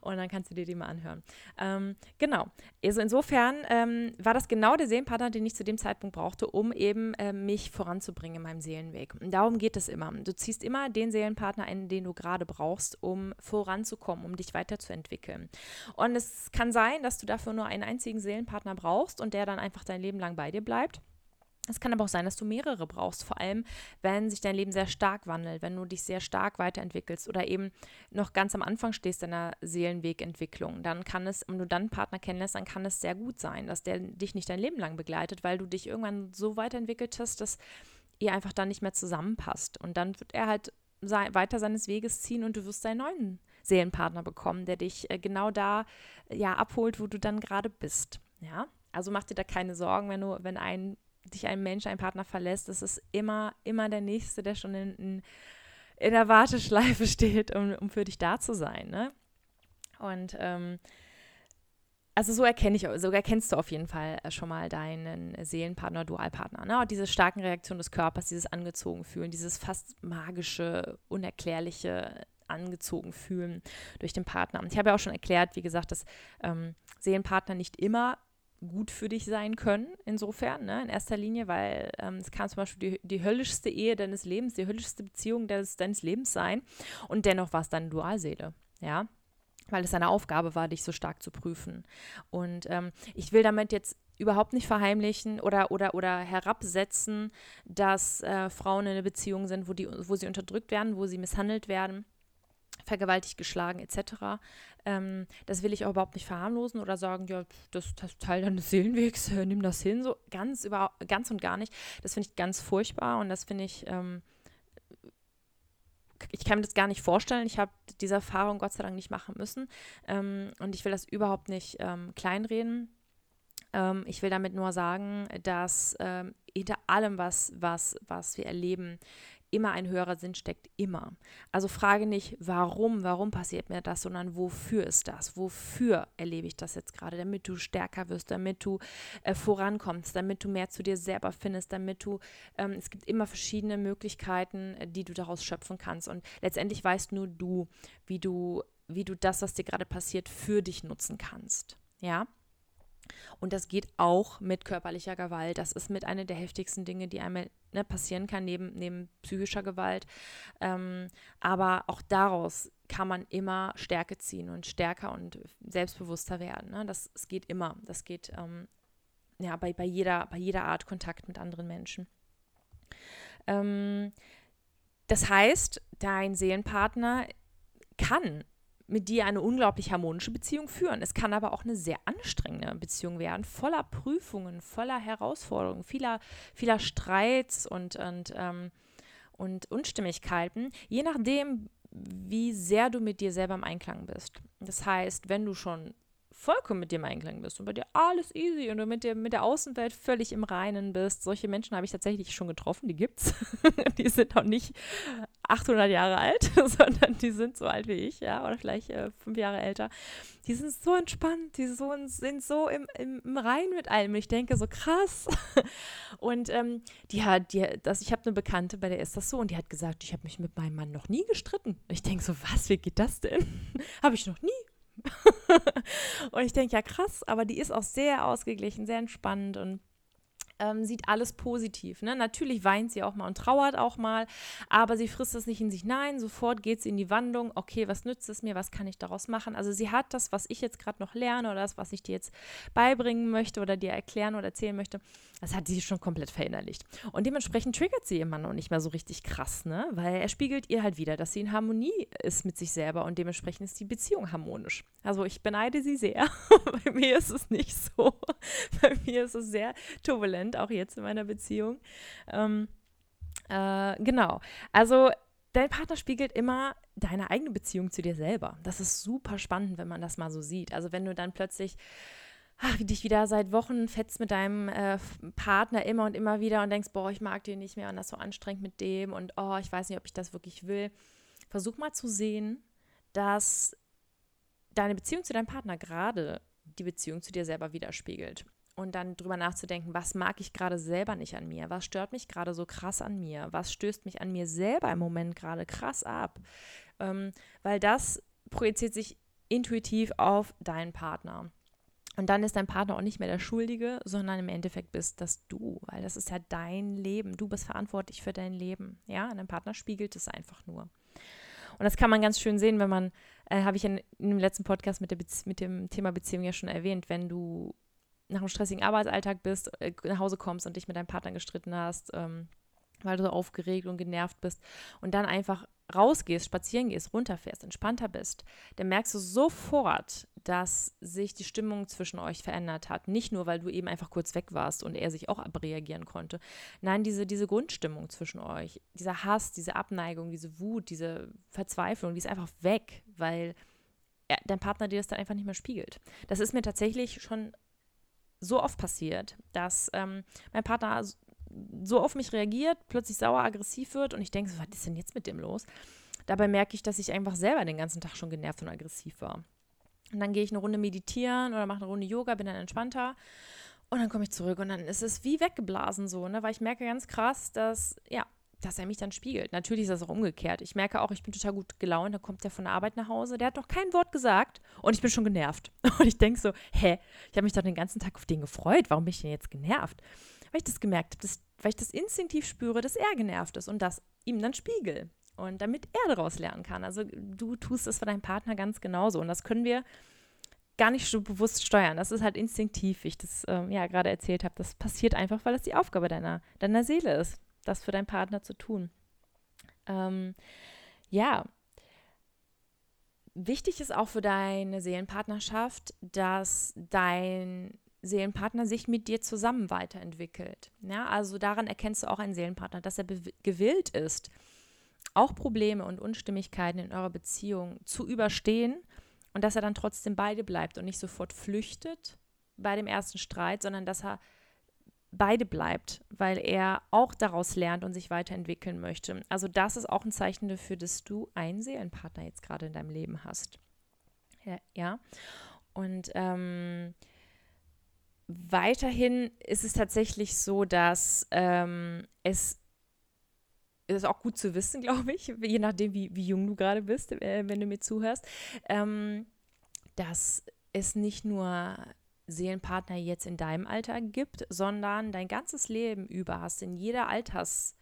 Und dann kannst du dir die mal anhören. Ähm, genau. Also insofern ähm, war das genau der Seelenpartner, den ich zu dem Zeitpunkt brauchte, um eben äh, mich voranzubringen in meinem Seelenweg. Und darum geht es immer. Du ziehst immer den Seelenpartner ein, den du gerade brauchst, um voranzukommen, um dich weiterzuentwickeln. Und es kann sein, dass du dafür nur einen einzigen Seelenpartner brauchst und der dann einfach dein Leben lang bei dir bleibt bleibt. Es kann aber auch sein, dass du mehrere brauchst, vor allem wenn sich dein Leben sehr stark wandelt, wenn du dich sehr stark weiterentwickelst oder eben noch ganz am Anfang stehst deiner Seelenwegentwicklung. Dann kann es, wenn du dann einen Partner kennenlässt, dann kann es sehr gut sein, dass der dich nicht dein Leben lang begleitet, weil du dich irgendwann so weiterentwickelt hast, dass ihr einfach dann nicht mehr zusammenpasst. Und dann wird er halt weiter seines Weges ziehen und du wirst deinen neuen Seelenpartner bekommen, der dich äh, genau da ja abholt, wo du dann gerade bist. Ja, also mach dir da keine Sorgen, wenn du, wenn ein, dich ein Mensch, ein Partner verlässt, das ist immer, immer der Nächste, der schon in, in, in der Warteschleife steht, um, um für dich da zu sein. Ne? Und ähm, also so erkenne ich, so erkennst du auf jeden Fall schon mal deinen Seelenpartner, Dualpartner. Ne? Und diese starken Reaktionen des Körpers, dieses angezogen fühlen, dieses fast magische, unerklärliche angezogen fühlen durch den Partner. Und ich habe ja auch schon erklärt, wie gesagt, dass ähm, Seelenpartner nicht immer gut für dich sein können, insofern, ne, in erster Linie, weil ähm, es kann zum Beispiel die, die höllischste Ehe deines Lebens, die höllischste Beziehung des, deines Lebens sein und dennoch war es deine Dualseele, ja, weil es eine Aufgabe war, dich so stark zu prüfen. Und ähm, ich will damit jetzt überhaupt nicht verheimlichen oder, oder, oder herabsetzen, dass äh, Frauen in einer Beziehung sind, wo, die, wo sie unterdrückt werden, wo sie misshandelt werden vergewaltigt, geschlagen etc. Ähm, das will ich auch überhaupt nicht verharmlosen oder sagen, ja, das, ist Teil deines Seelenwegs, äh, nimm das hin, so ganz, über, ganz und gar nicht. Das finde ich ganz furchtbar und das finde ich, ähm, ich kann mir das gar nicht vorstellen. Ich habe diese Erfahrung Gott sei Dank nicht machen müssen. Ähm, und ich will das überhaupt nicht ähm, kleinreden. Ähm, ich will damit nur sagen, dass ähm, hinter allem, was, was, was wir erleben, immer ein höherer Sinn steckt, immer. Also frage nicht, warum, warum passiert mir das, sondern wofür ist das? Wofür erlebe ich das jetzt gerade? Damit du stärker wirst, damit du äh, vorankommst, damit du mehr zu dir selber findest, damit du, ähm, es gibt immer verschiedene Möglichkeiten, äh, die du daraus schöpfen kannst. Und letztendlich weißt nur du, wie du, wie du das, was dir gerade passiert, für dich nutzen kannst. Ja? Und das geht auch mit körperlicher Gewalt. Das ist mit einer der heftigsten Dinge, die einem ne, passieren kann, neben, neben psychischer Gewalt. Ähm, aber auch daraus kann man immer Stärke ziehen und stärker und selbstbewusster werden. Ne? Das, das geht immer. Das geht ähm, ja, bei, bei, jeder, bei jeder Art Kontakt mit anderen Menschen. Ähm, das heißt, dein Seelenpartner kann mit dir eine unglaublich harmonische Beziehung führen. Es kann aber auch eine sehr anstrengende Beziehung werden, voller Prüfungen, voller Herausforderungen, vieler, vieler Streits und, und, ähm, und Unstimmigkeiten, je nachdem, wie sehr du mit dir selber im Einklang bist. Das heißt, wenn du schon vollkommen mit dir im Einklang bist und bei dir alles easy und du mit, dir, mit der Außenwelt völlig im Reinen bist. Solche Menschen habe ich tatsächlich schon getroffen, die gibt's. die sind auch nicht 800 Jahre alt, sondern die sind so alt wie ich, ja, oder vielleicht äh, fünf Jahre älter. Die sind so entspannt, die so, sind so im, im, im Reinen mit allem. Ich denke so krass. und ähm, die hat, die, das, ich habe eine Bekannte, bei der ist das so, und die hat gesagt, ich habe mich mit meinem Mann noch nie gestritten. Ich denke so, was, wie geht das denn? habe ich noch nie. und ich denke, ja krass, aber die ist auch sehr ausgeglichen, sehr entspannt und ähm, sieht alles positiv. Ne? Natürlich weint sie auch mal und trauert auch mal, aber sie frisst das nicht in sich. Nein, sofort geht sie in die Wandlung. Okay, was nützt es mir? Was kann ich daraus machen? Also sie hat das, was ich jetzt gerade noch lerne oder das, was ich dir jetzt beibringen möchte oder dir erklären oder erzählen möchte, das hat sie schon komplett verinnerlicht. Und dementsprechend triggert sie immer noch nicht mehr so richtig krass, ne? weil er spiegelt ihr halt wieder, dass sie in Harmonie ist mit sich selber und dementsprechend ist die Beziehung harmonisch. Also ich beneide sie sehr. Bei mir ist es nicht so. Bei mir ist es sehr turbulent auch jetzt in meiner Beziehung. Ähm, äh, genau. Also dein Partner spiegelt immer deine eigene Beziehung zu dir selber. Das ist super spannend, wenn man das mal so sieht. Also wenn du dann plötzlich ach, dich wieder seit Wochen fetzt mit deinem äh, Partner immer und immer wieder und denkst, boah, ich mag den nicht mehr und das ist so anstrengend mit dem und oh, ich weiß nicht, ob ich das wirklich will. Versuch mal zu sehen, dass deine Beziehung zu deinem Partner gerade die Beziehung zu dir selber widerspiegelt und dann drüber nachzudenken, was mag ich gerade selber nicht an mir? Was stört mich gerade so krass an mir? Was stößt mich an mir selber im Moment gerade krass ab? Ähm, weil das projiziert sich intuitiv auf deinen Partner. Und dann ist dein Partner auch nicht mehr der Schuldige, sondern im Endeffekt bist das du, weil das ist ja dein Leben. Du bist verantwortlich für dein Leben. Ja, und dein Partner spiegelt es einfach nur. Und das kann man ganz schön sehen, wenn man, äh, habe ich in, in, dem letzten Podcast mit, mit dem Thema Beziehung ja schon erwähnt, wenn du nach einem stressigen Arbeitsalltag bist, äh, nach Hause kommst und dich mit deinem Partner gestritten hast, ähm, weil du so aufgeregt und genervt bist und dann einfach rausgehst, spazieren gehst, runterfährst, entspannter bist, dann merkst du sofort, dass sich die Stimmung zwischen euch verändert hat. Nicht nur, weil du eben einfach kurz weg warst und er sich auch abreagieren konnte. Nein, diese, diese Grundstimmung zwischen euch, dieser Hass, diese Abneigung, diese Wut, diese Verzweiflung, die ist einfach weg, weil dein Partner dir das dann einfach nicht mehr spiegelt. Das ist mir tatsächlich schon so oft passiert, dass ähm, mein Partner so auf mich reagiert, plötzlich sauer, aggressiv wird und ich denke, was ist denn jetzt mit dem los? Dabei merke ich, dass ich einfach selber den ganzen Tag schon genervt und aggressiv war. Und dann gehe ich eine Runde meditieren oder mache eine Runde Yoga, bin dann entspannter und dann komme ich zurück und dann ist es wie weggeblasen so, ne? weil ich merke ganz krass, dass, ja, dass er mich dann spiegelt. Natürlich ist das auch umgekehrt. Ich merke auch, ich bin total gut gelaunt. Da kommt der von der Arbeit nach Hause. Der hat noch kein Wort gesagt und ich bin schon genervt. Und ich denke so, hä, ich habe mich doch den ganzen Tag auf den gefreut. Warum bin ich denn jetzt genervt? Weil ich das gemerkt habe, weil ich das instinktiv spüre, dass er genervt ist und das ihm dann spiegel. Und damit er daraus lernen kann. Also du tust es für deinen Partner ganz genauso. Und das können wir gar nicht so bewusst steuern. Das ist halt instinktiv, wie ich das ähm, ja gerade erzählt habe. Das passiert einfach, weil das die Aufgabe deiner, deiner Seele ist das für deinen Partner zu tun. Ähm, ja, wichtig ist auch für deine Seelenpartnerschaft, dass dein Seelenpartner sich mit dir zusammen weiterentwickelt. Ja, also daran erkennst du auch einen Seelenpartner, dass er gewillt ist, auch Probleme und Unstimmigkeiten in eurer Beziehung zu überstehen und dass er dann trotzdem beide bleibt und nicht sofort flüchtet bei dem ersten Streit, sondern dass er beide bleibt, weil er auch daraus lernt und sich weiterentwickeln möchte. Also das ist auch ein Zeichen dafür, dass du einen Seelenpartner jetzt gerade in deinem Leben hast. Ja. ja. Und ähm, weiterhin ist es tatsächlich so, dass ähm, es ist auch gut zu wissen, glaube ich, je nachdem, wie, wie jung du gerade bist, äh, wenn du mir zuhörst, ähm, dass es nicht nur Seelenpartner jetzt in deinem Alter gibt, sondern dein ganzes Leben über hast. In jeder Alters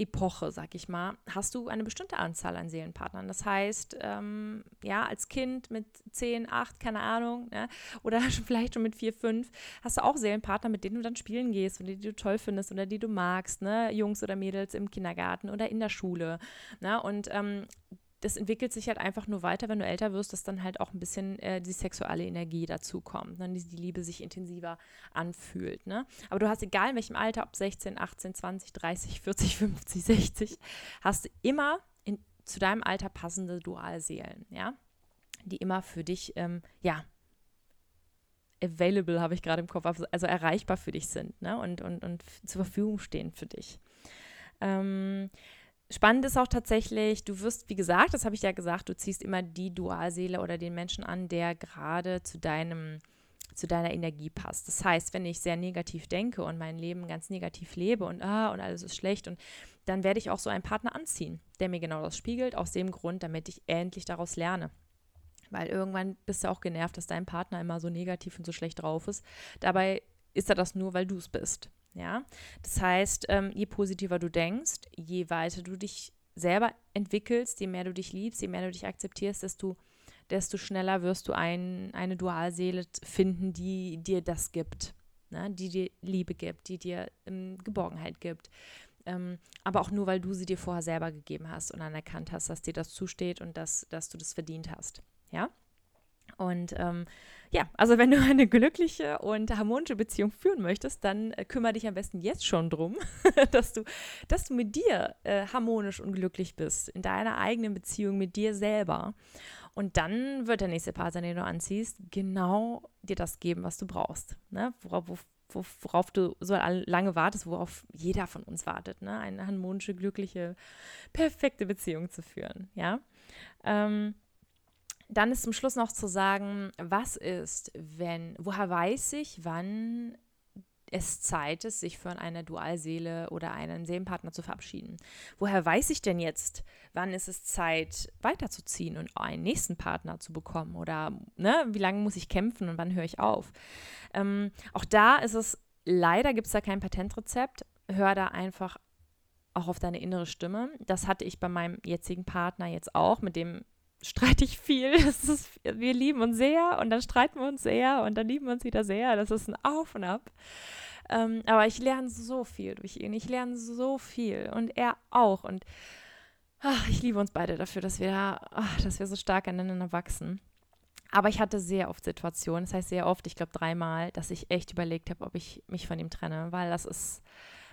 Epoche, sag ich mal, hast du eine bestimmte Anzahl an Seelenpartnern. Das heißt, ähm, ja, als Kind mit 10, 8, keine Ahnung, ne, oder vielleicht schon mit 4, 5, hast du auch Seelenpartner, mit denen du dann spielen gehst und die, du toll findest oder die du magst, ne, Jungs oder Mädels im Kindergarten oder in der Schule. Ne, und ähm, das entwickelt sich halt einfach nur weiter, wenn du älter wirst, dass dann halt auch ein bisschen äh, die sexuelle Energie dazu kommt, ne? die, die Liebe sich intensiver anfühlt. Ne? Aber du hast, egal in welchem Alter, ob 16, 18, 20, 30, 40, 50, 60, hast du immer in, zu deinem Alter passende Dualseelen, ja, die immer für dich, ähm, ja, available habe ich gerade im Kopf, also, also erreichbar für dich sind ne? und, und, und zur Verfügung stehen für dich. Ähm, Spannend ist auch tatsächlich, du wirst, wie gesagt, das habe ich ja gesagt, du ziehst immer die Dualseele oder den Menschen an, der gerade zu deinem zu deiner Energie passt. Das heißt, wenn ich sehr negativ denke und mein Leben ganz negativ lebe und ah und alles ist schlecht und dann werde ich auch so einen Partner anziehen, der mir genau das spiegelt, aus dem Grund, damit ich endlich daraus lerne. Weil irgendwann bist du auch genervt, dass dein Partner immer so negativ und so schlecht drauf ist. Dabei ist er das nur, weil du es bist. Ja, das heißt, ähm, je positiver du denkst, je weiter du dich selber entwickelst, je mehr du dich liebst, je mehr du dich akzeptierst, desto, desto schneller wirst du ein, eine Dualseele finden, die dir das gibt, ne? die dir Liebe gibt, die dir ähm, Geborgenheit gibt. Ähm, aber auch nur, weil du sie dir vorher selber gegeben hast und anerkannt hast, dass dir das zusteht und dass, dass du das verdient hast. Ja? Und ähm, ja, also wenn du eine glückliche und harmonische Beziehung führen möchtest, dann äh, kümmere dich am besten jetzt schon drum, dass du, dass du mit dir äh, harmonisch und glücklich bist, in deiner eigenen Beziehung mit dir selber. Und dann wird der nächste Partner, den du anziehst, genau dir das geben, was du brauchst. Ne? Worauf, worauf du so lange wartest, worauf jeder von uns wartet, ne? eine harmonische, glückliche, perfekte Beziehung zu führen. Ja. Ähm, dann ist zum Schluss noch zu sagen, was ist, wenn, woher weiß ich, wann es Zeit ist, sich von einer Dualseele oder einem Seelenpartner zu verabschieden? Woher weiß ich denn jetzt, wann ist es Zeit, weiterzuziehen und einen nächsten Partner zu bekommen? Oder ne, wie lange muss ich kämpfen und wann höre ich auf? Ähm, auch da ist es, leider gibt es da kein Patentrezept. Hör da einfach auch auf deine innere Stimme. Das hatte ich bei meinem jetzigen Partner jetzt auch, mit dem streite ich viel. Ist, wir lieben uns sehr und dann streiten wir uns sehr und dann lieben wir uns wieder sehr. Das ist ein Auf und Ab. Ähm, aber ich lerne so viel durch ihn. Ich lerne so viel und er auch. Und ach, ich liebe uns beide dafür, dass wir, ach, dass wir so stark aneinander wachsen. Aber ich hatte sehr oft Situationen, das heißt sehr oft, ich glaube dreimal, dass ich echt überlegt habe, ob ich mich von ihm trenne, weil das ist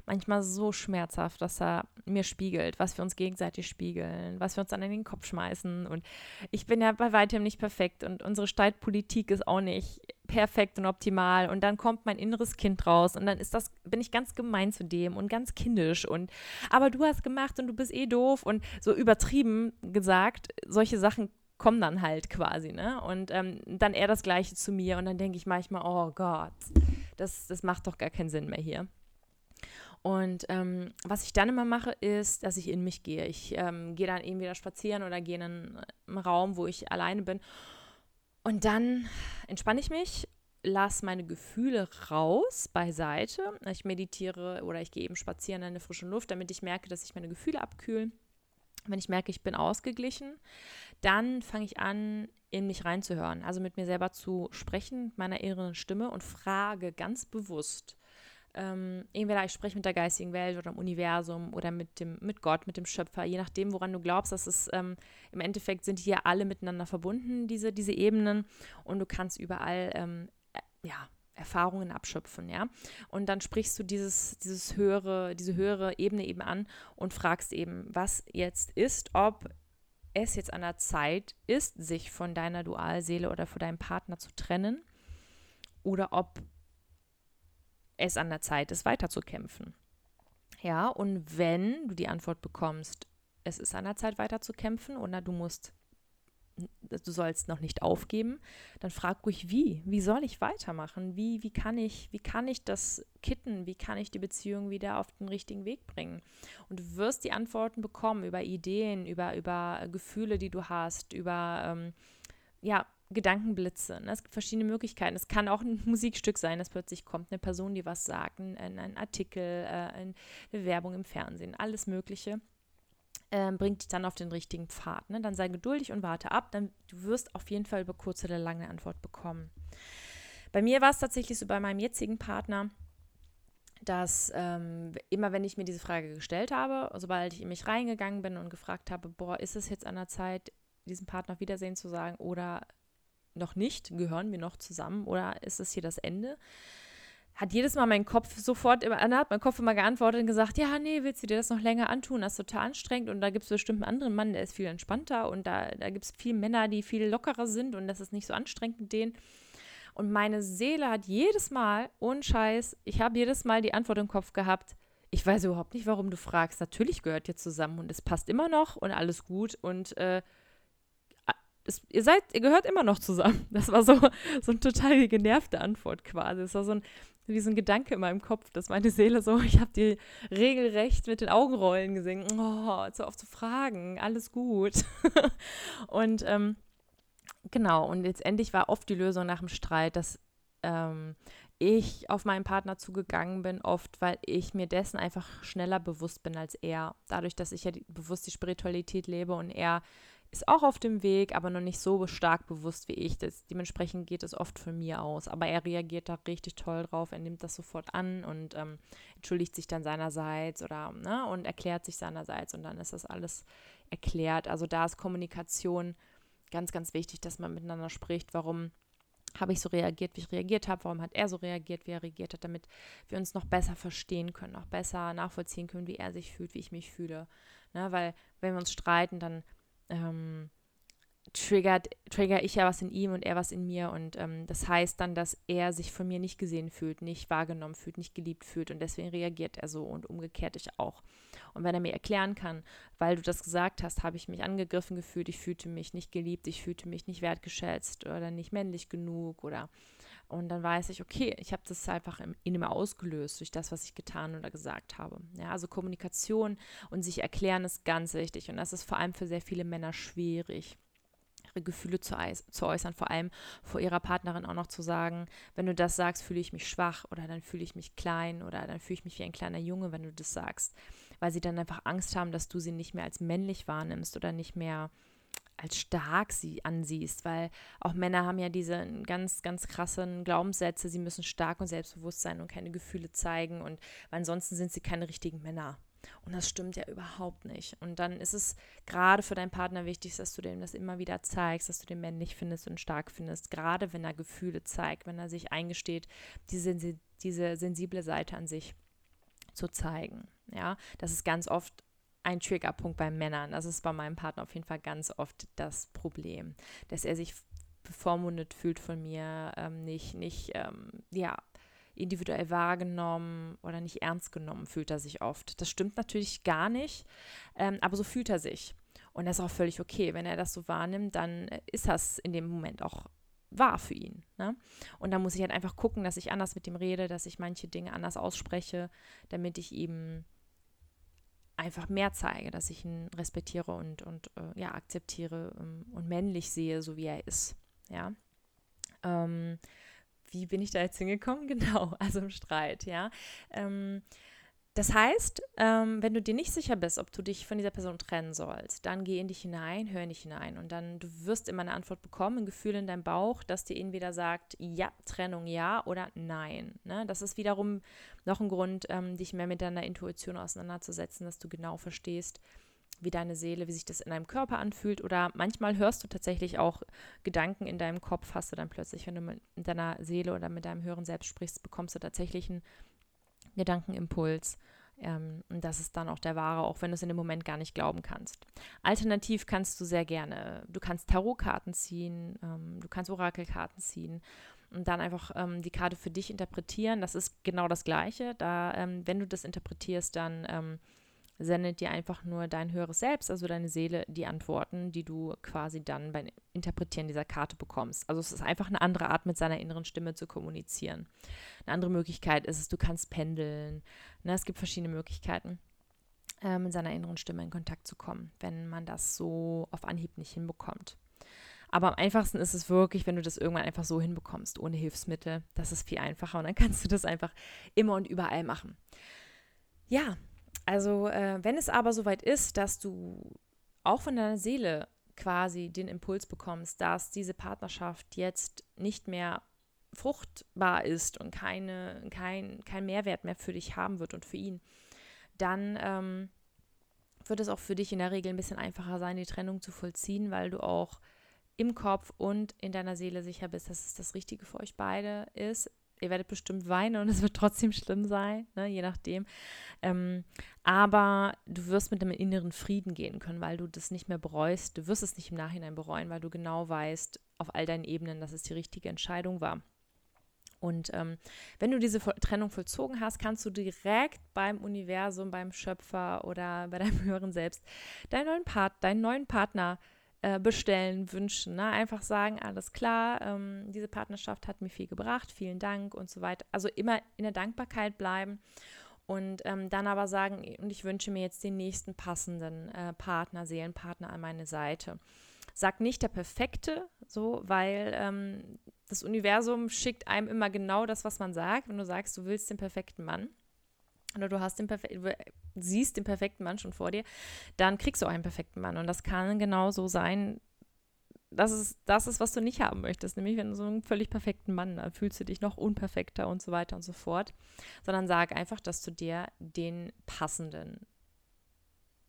manchmal so schmerzhaft, dass er mir spiegelt, was wir uns gegenseitig spiegeln, was wir uns dann in den Kopf schmeißen. Und ich bin ja bei weitem nicht perfekt und unsere Streitpolitik ist auch nicht perfekt und optimal. Und dann kommt mein inneres Kind raus und dann ist das, bin ich ganz gemein zu dem und ganz kindisch und aber du hast gemacht und du bist eh doof und so übertrieben gesagt, solche Sachen kommen dann halt quasi, ne? Und ähm, dann eher das Gleiche zu mir und dann denke ich manchmal, oh Gott, das, das macht doch gar keinen Sinn mehr hier. Und ähm, was ich dann immer mache, ist, dass ich in mich gehe. Ich ähm, gehe dann eben wieder spazieren oder gehe in einen Raum, wo ich alleine bin. Und dann entspanne ich mich, lasse meine Gefühle raus, beiseite. Ich meditiere oder ich gehe eben spazieren in der frischen Luft, damit ich merke, dass sich meine Gefühle abkühlen. Wenn ich merke, ich bin ausgeglichen, dann fange ich an, in mich reinzuhören, also mit mir selber zu sprechen, meiner inneren Stimme und frage ganz bewusst, ähm, entweder ich spreche mit der geistigen Welt oder dem Universum oder mit dem, mit Gott, mit dem Schöpfer, je nachdem, woran du glaubst, dass es ähm, im Endeffekt sind hier alle miteinander verbunden, diese, diese Ebenen, und du kannst überall ähm, äh, ja, Erfahrungen abschöpfen, ja. Und dann sprichst du dieses, dieses höhere, diese höhere Ebene eben an und fragst eben, was jetzt ist, ob es jetzt an der Zeit ist, sich von deiner Dualseele oder von deinem Partner zu trennen oder ob es an der Zeit ist, weiterzukämpfen. Ja, und wenn du die Antwort bekommst, es ist an der Zeit weiterzukämpfen oder du musst du sollst noch nicht aufgeben, dann frag ruhig wie. Wie soll ich weitermachen? Wie, wie, kann ich, wie kann ich das kitten? Wie kann ich die Beziehung wieder auf den richtigen Weg bringen? Und du wirst die Antworten bekommen über Ideen, über, über Gefühle, die du hast, über ähm, ja, Gedankenblitze. Ne? Es gibt verschiedene Möglichkeiten. Es kann auch ein Musikstück sein, dass plötzlich kommt eine Person, die was sagt, ein, ein Artikel, äh, eine Werbung im Fernsehen, alles Mögliche ähm, bringt dich dann auf den richtigen Pfad. Ne? Dann sei geduldig und warte ab. Dann, du wirst auf jeden Fall über kurz oder lange Antwort bekommen. Bei mir war es tatsächlich so bei meinem jetzigen Partner, dass ähm, immer wenn ich mir diese Frage gestellt habe, sobald ich in mich reingegangen bin und gefragt habe, boah, ist es jetzt an der Zeit, diesen Partner auf Wiedersehen zu sagen oder noch nicht, gehören wir noch zusammen oder ist es hier das Ende? hat jedes Mal mein Kopf sofort immer, hat mein Kopf immer geantwortet und gesagt, ja, nee, willst du dir das noch länger antun? Das ist total anstrengend und da gibt es bestimmt einen anderen Mann, der ist viel entspannter und da, da gibt es viele Männer, die viel lockerer sind und das ist nicht so anstrengend mit denen. Und meine Seele hat jedes Mal, ohne Scheiß, ich habe jedes Mal die Antwort im Kopf gehabt, ich weiß überhaupt nicht, warum du fragst. Natürlich gehört ihr zusammen und es passt immer noch und alles gut und äh, es, ihr seid, ihr gehört immer noch zusammen. Das war so, so eine total genervte Antwort quasi. Es war so ein, wie so ein Gedanke in meinem Kopf, dass meine Seele so, ich habe die regelrecht mit den Augenrollen gesehen. Oh, zu oft zu fragen, alles gut. und ähm, genau, und letztendlich war oft die Lösung nach dem Streit, dass ähm, ich auf meinen Partner zugegangen bin, oft, weil ich mir dessen einfach schneller bewusst bin als er. Dadurch, dass ich ja die, bewusst die Spiritualität lebe und er ist auch auf dem Weg, aber noch nicht so stark bewusst wie ich. Das, dementsprechend geht es oft von mir aus. Aber er reagiert da richtig toll drauf. Er nimmt das sofort an und ähm, entschuldigt sich dann seinerseits oder ne, und erklärt sich seinerseits und dann ist das alles erklärt. Also da ist Kommunikation ganz, ganz wichtig, dass man miteinander spricht. Warum habe ich so reagiert, wie ich reagiert habe? Warum hat er so reagiert, wie er reagiert hat, damit wir uns noch besser verstehen können, noch besser nachvollziehen können, wie er sich fühlt, wie ich mich fühle. Ne, weil wenn wir uns streiten, dann ähm, triggert, trigger ich ja was in ihm und er was in mir. Und ähm, das heißt dann, dass er sich von mir nicht gesehen fühlt, nicht wahrgenommen fühlt, nicht geliebt fühlt. Und deswegen reagiert er so und umgekehrt ich auch. Und wenn er mir erklären kann, weil du das gesagt hast, habe ich mich angegriffen gefühlt, ich fühlte mich nicht geliebt, ich fühlte mich nicht wertgeschätzt oder nicht männlich genug oder und dann weiß ich, okay, ich habe das einfach in ihm ausgelöst durch das, was ich getan oder gesagt habe. Ja, also Kommunikation und sich erklären ist ganz wichtig. Und das ist vor allem für sehr viele Männer schwierig ihre Gefühle zu, zu, äußern, vor allem vor ihrer Partnerin auch noch zu sagen, wenn du das sagst, fühle ich mich schwach oder dann fühle ich mich klein oder dann fühle ich mich wie ein kleiner Junge, wenn du das sagst, weil sie dann einfach Angst haben, dass du sie nicht mehr als männlich wahrnimmst oder nicht mehr als stark sie ansiehst, weil auch Männer haben ja diese ganz, ganz krassen Glaubenssätze, sie müssen stark und selbstbewusst sein und keine Gefühle zeigen und ansonsten sind sie keine richtigen Männer. Und das stimmt ja überhaupt nicht. Und dann ist es gerade für deinen Partner wichtig, dass du dem das immer wieder zeigst, dass du den männlich findest und stark findest, gerade wenn er Gefühle zeigt, wenn er sich eingesteht, diese, diese sensible Seite an sich zu zeigen. Ja, das ist ganz oft ein Triggerpunkt bei Männern. Das ist bei meinem Partner auf jeden Fall ganz oft das Problem, dass er sich bevormundet fühlt von mir, ähm, nicht, nicht, ähm, ja, individuell wahrgenommen oder nicht ernst genommen fühlt er sich oft. Das stimmt natürlich gar nicht, ähm, aber so fühlt er sich. Und das ist auch völlig okay. Wenn er das so wahrnimmt, dann ist das in dem Moment auch wahr für ihn. Ne? Und da muss ich halt einfach gucken, dass ich anders mit ihm rede, dass ich manche Dinge anders ausspreche, damit ich ihm einfach mehr zeige, dass ich ihn respektiere und, und äh, ja, akzeptiere ähm, und männlich sehe, so wie er ist. Ja. Ähm, wie bin ich da jetzt hingekommen? Genau, also im Streit, ja. Ähm, das heißt, ähm, wenn du dir nicht sicher bist, ob du dich von dieser Person trennen sollst, dann geh in dich hinein, hör in dich hinein und dann du wirst immer eine Antwort bekommen, ein Gefühl in deinem Bauch, das dir entweder sagt, ja, Trennung ja oder nein. Ne? Das ist wiederum noch ein Grund, ähm, dich mehr mit deiner Intuition auseinanderzusetzen, dass du genau verstehst, wie deine Seele, wie sich das in deinem Körper anfühlt. Oder manchmal hörst du tatsächlich auch Gedanken in deinem Kopf, hast du dann plötzlich, wenn du mit deiner Seele oder mit deinem höheren Selbst sprichst, bekommst du tatsächlich einen Gedankenimpuls. Ähm, und das ist dann auch der wahre, auch wenn du es in dem Moment gar nicht glauben kannst. Alternativ kannst du sehr gerne, du kannst Tarotkarten ziehen, ähm, du kannst Orakelkarten ziehen und dann einfach ähm, die Karte für dich interpretieren. Das ist genau das Gleiche. Da, ähm, wenn du das interpretierst, dann ähm, sendet dir einfach nur dein höheres Selbst, also deine Seele, die Antworten, die du quasi dann beim Interpretieren dieser Karte bekommst. Also es ist einfach eine andere Art, mit seiner inneren Stimme zu kommunizieren. Eine andere Möglichkeit ist es, du kannst pendeln. Ne, es gibt verschiedene Möglichkeiten, äh, mit seiner inneren Stimme in Kontakt zu kommen, wenn man das so auf Anhieb nicht hinbekommt. Aber am einfachsten ist es wirklich, wenn du das irgendwann einfach so hinbekommst, ohne Hilfsmittel. Das ist viel einfacher und dann kannst du das einfach immer und überall machen. Ja, also äh, wenn es aber soweit ist, dass du auch von deiner Seele quasi den Impuls bekommst, dass diese Partnerschaft jetzt nicht mehr fruchtbar ist und keine, kein, kein Mehrwert mehr für dich haben wird und für ihn, dann ähm, wird es auch für dich in der Regel ein bisschen einfacher sein, die Trennung zu vollziehen, weil du auch im Kopf und in deiner Seele sicher bist, dass es das Richtige für euch beide ist. Ihr werdet bestimmt weinen und es wird trotzdem schlimm sein, ne, je nachdem. Ähm, aber du wirst mit einem inneren Frieden gehen können, weil du das nicht mehr bereust. Du wirst es nicht im Nachhinein bereuen, weil du genau weißt, auf all deinen Ebenen, dass es die richtige Entscheidung war. Und ähm, wenn du diese Trennung vollzogen hast, kannst du direkt beim Universum, beim Schöpfer oder bei deinem höheren Selbst deinen neuen, Part, deinen neuen Partner äh, bestellen, wünschen. Ne? Einfach sagen, alles klar, ähm, diese Partnerschaft hat mir viel gebracht, vielen Dank und so weiter. Also immer in der Dankbarkeit bleiben und ähm, dann aber sagen, und ich wünsche mir jetzt den nächsten passenden äh, Partner, Seelenpartner an meine Seite. Sag nicht der Perfekte, so, weil ähm, das Universum schickt einem immer genau das, was man sagt. Wenn du sagst, du willst den perfekten Mann oder du hast den perfekten, siehst den perfekten Mann schon vor dir, dann kriegst du auch einen perfekten Mann. Und das kann genau so sein, dass es das ist, was du nicht haben möchtest. Nämlich, wenn du so einen völlig perfekten Mann, dann fühlst du dich noch unperfekter und so weiter und so fort. Sondern sag einfach, dass du dir den passenden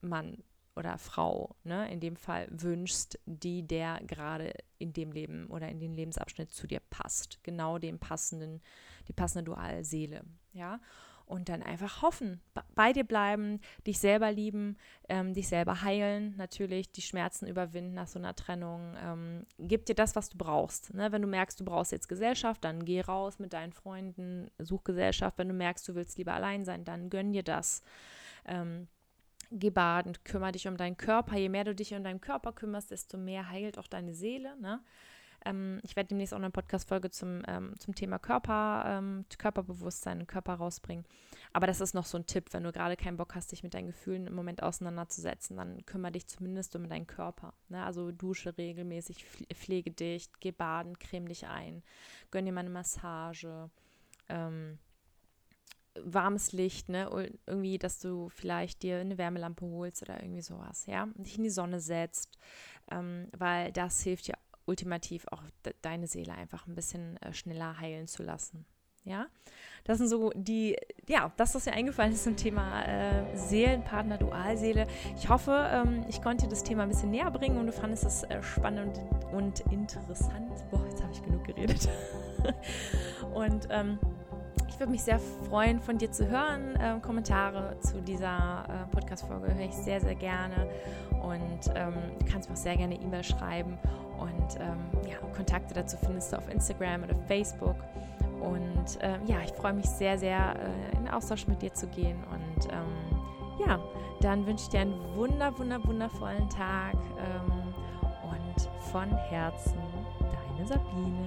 Mann oder Frau, ne, in dem Fall wünschst, die der gerade in dem Leben oder in den Lebensabschnitt zu dir passt. Genau dem passenden, die passende Dualseele, ja. Und dann einfach hoffen, bei dir bleiben, dich selber lieben, ähm, dich selber heilen, natürlich die Schmerzen überwinden nach so einer Trennung. Ähm, gib dir das, was du brauchst. Ne? Wenn du merkst, du brauchst jetzt Gesellschaft, dann geh raus mit deinen Freunden, such Gesellschaft. Wenn du merkst, du willst lieber allein sein, dann gönn dir das. Ähm, geh baden, kümmere dich um deinen Körper. Je mehr du dich um deinen Körper kümmerst, desto mehr heilt auch deine Seele. Ne? Ähm, ich werde demnächst auch eine Podcast-Folge zum, ähm, zum Thema Körper, ähm, Körperbewusstsein und Körper rausbringen. Aber das ist noch so ein Tipp, wenn du gerade keinen Bock hast, dich mit deinen Gefühlen im Moment auseinanderzusetzen, dann kümmere dich zumindest um deinen Körper. Ne? Also dusche regelmäßig, pflege dich, geh baden, creme dich ein, gönn dir mal eine Massage. Ähm, warmes Licht, ne? Irgendwie, dass du vielleicht dir eine Wärmelampe holst oder irgendwie sowas, ja? Und dich in die Sonne setzt, ähm, weil das hilft dir ultimativ auch de deine Seele einfach ein bisschen äh, schneller heilen zu lassen. Ja, das sind so die, ja, das, was mir eingefallen ist zum Thema äh, Seelenpartner, Dualseele. Ich hoffe, ähm, ich konnte dir das Thema ein bisschen näher bringen und du fandest es äh, spannend und interessant. Boah, jetzt habe ich genug geredet. und ähm, ich würde mich sehr freuen, von dir zu hören. Äh, Kommentare zu dieser äh, Podcast-Folge höre ich sehr, sehr gerne. Und ähm, du kannst mir auch sehr gerne E-Mail schreiben. Und ähm, ja, Kontakte dazu findest du auf Instagram oder Facebook. Und ähm, ja, ich freue mich sehr, sehr, äh, in Austausch mit dir zu gehen. Und ähm, ja, dann wünsche ich dir einen wunder, wunder, wundervollen Tag. Ähm, und von Herzen, deine Sabine.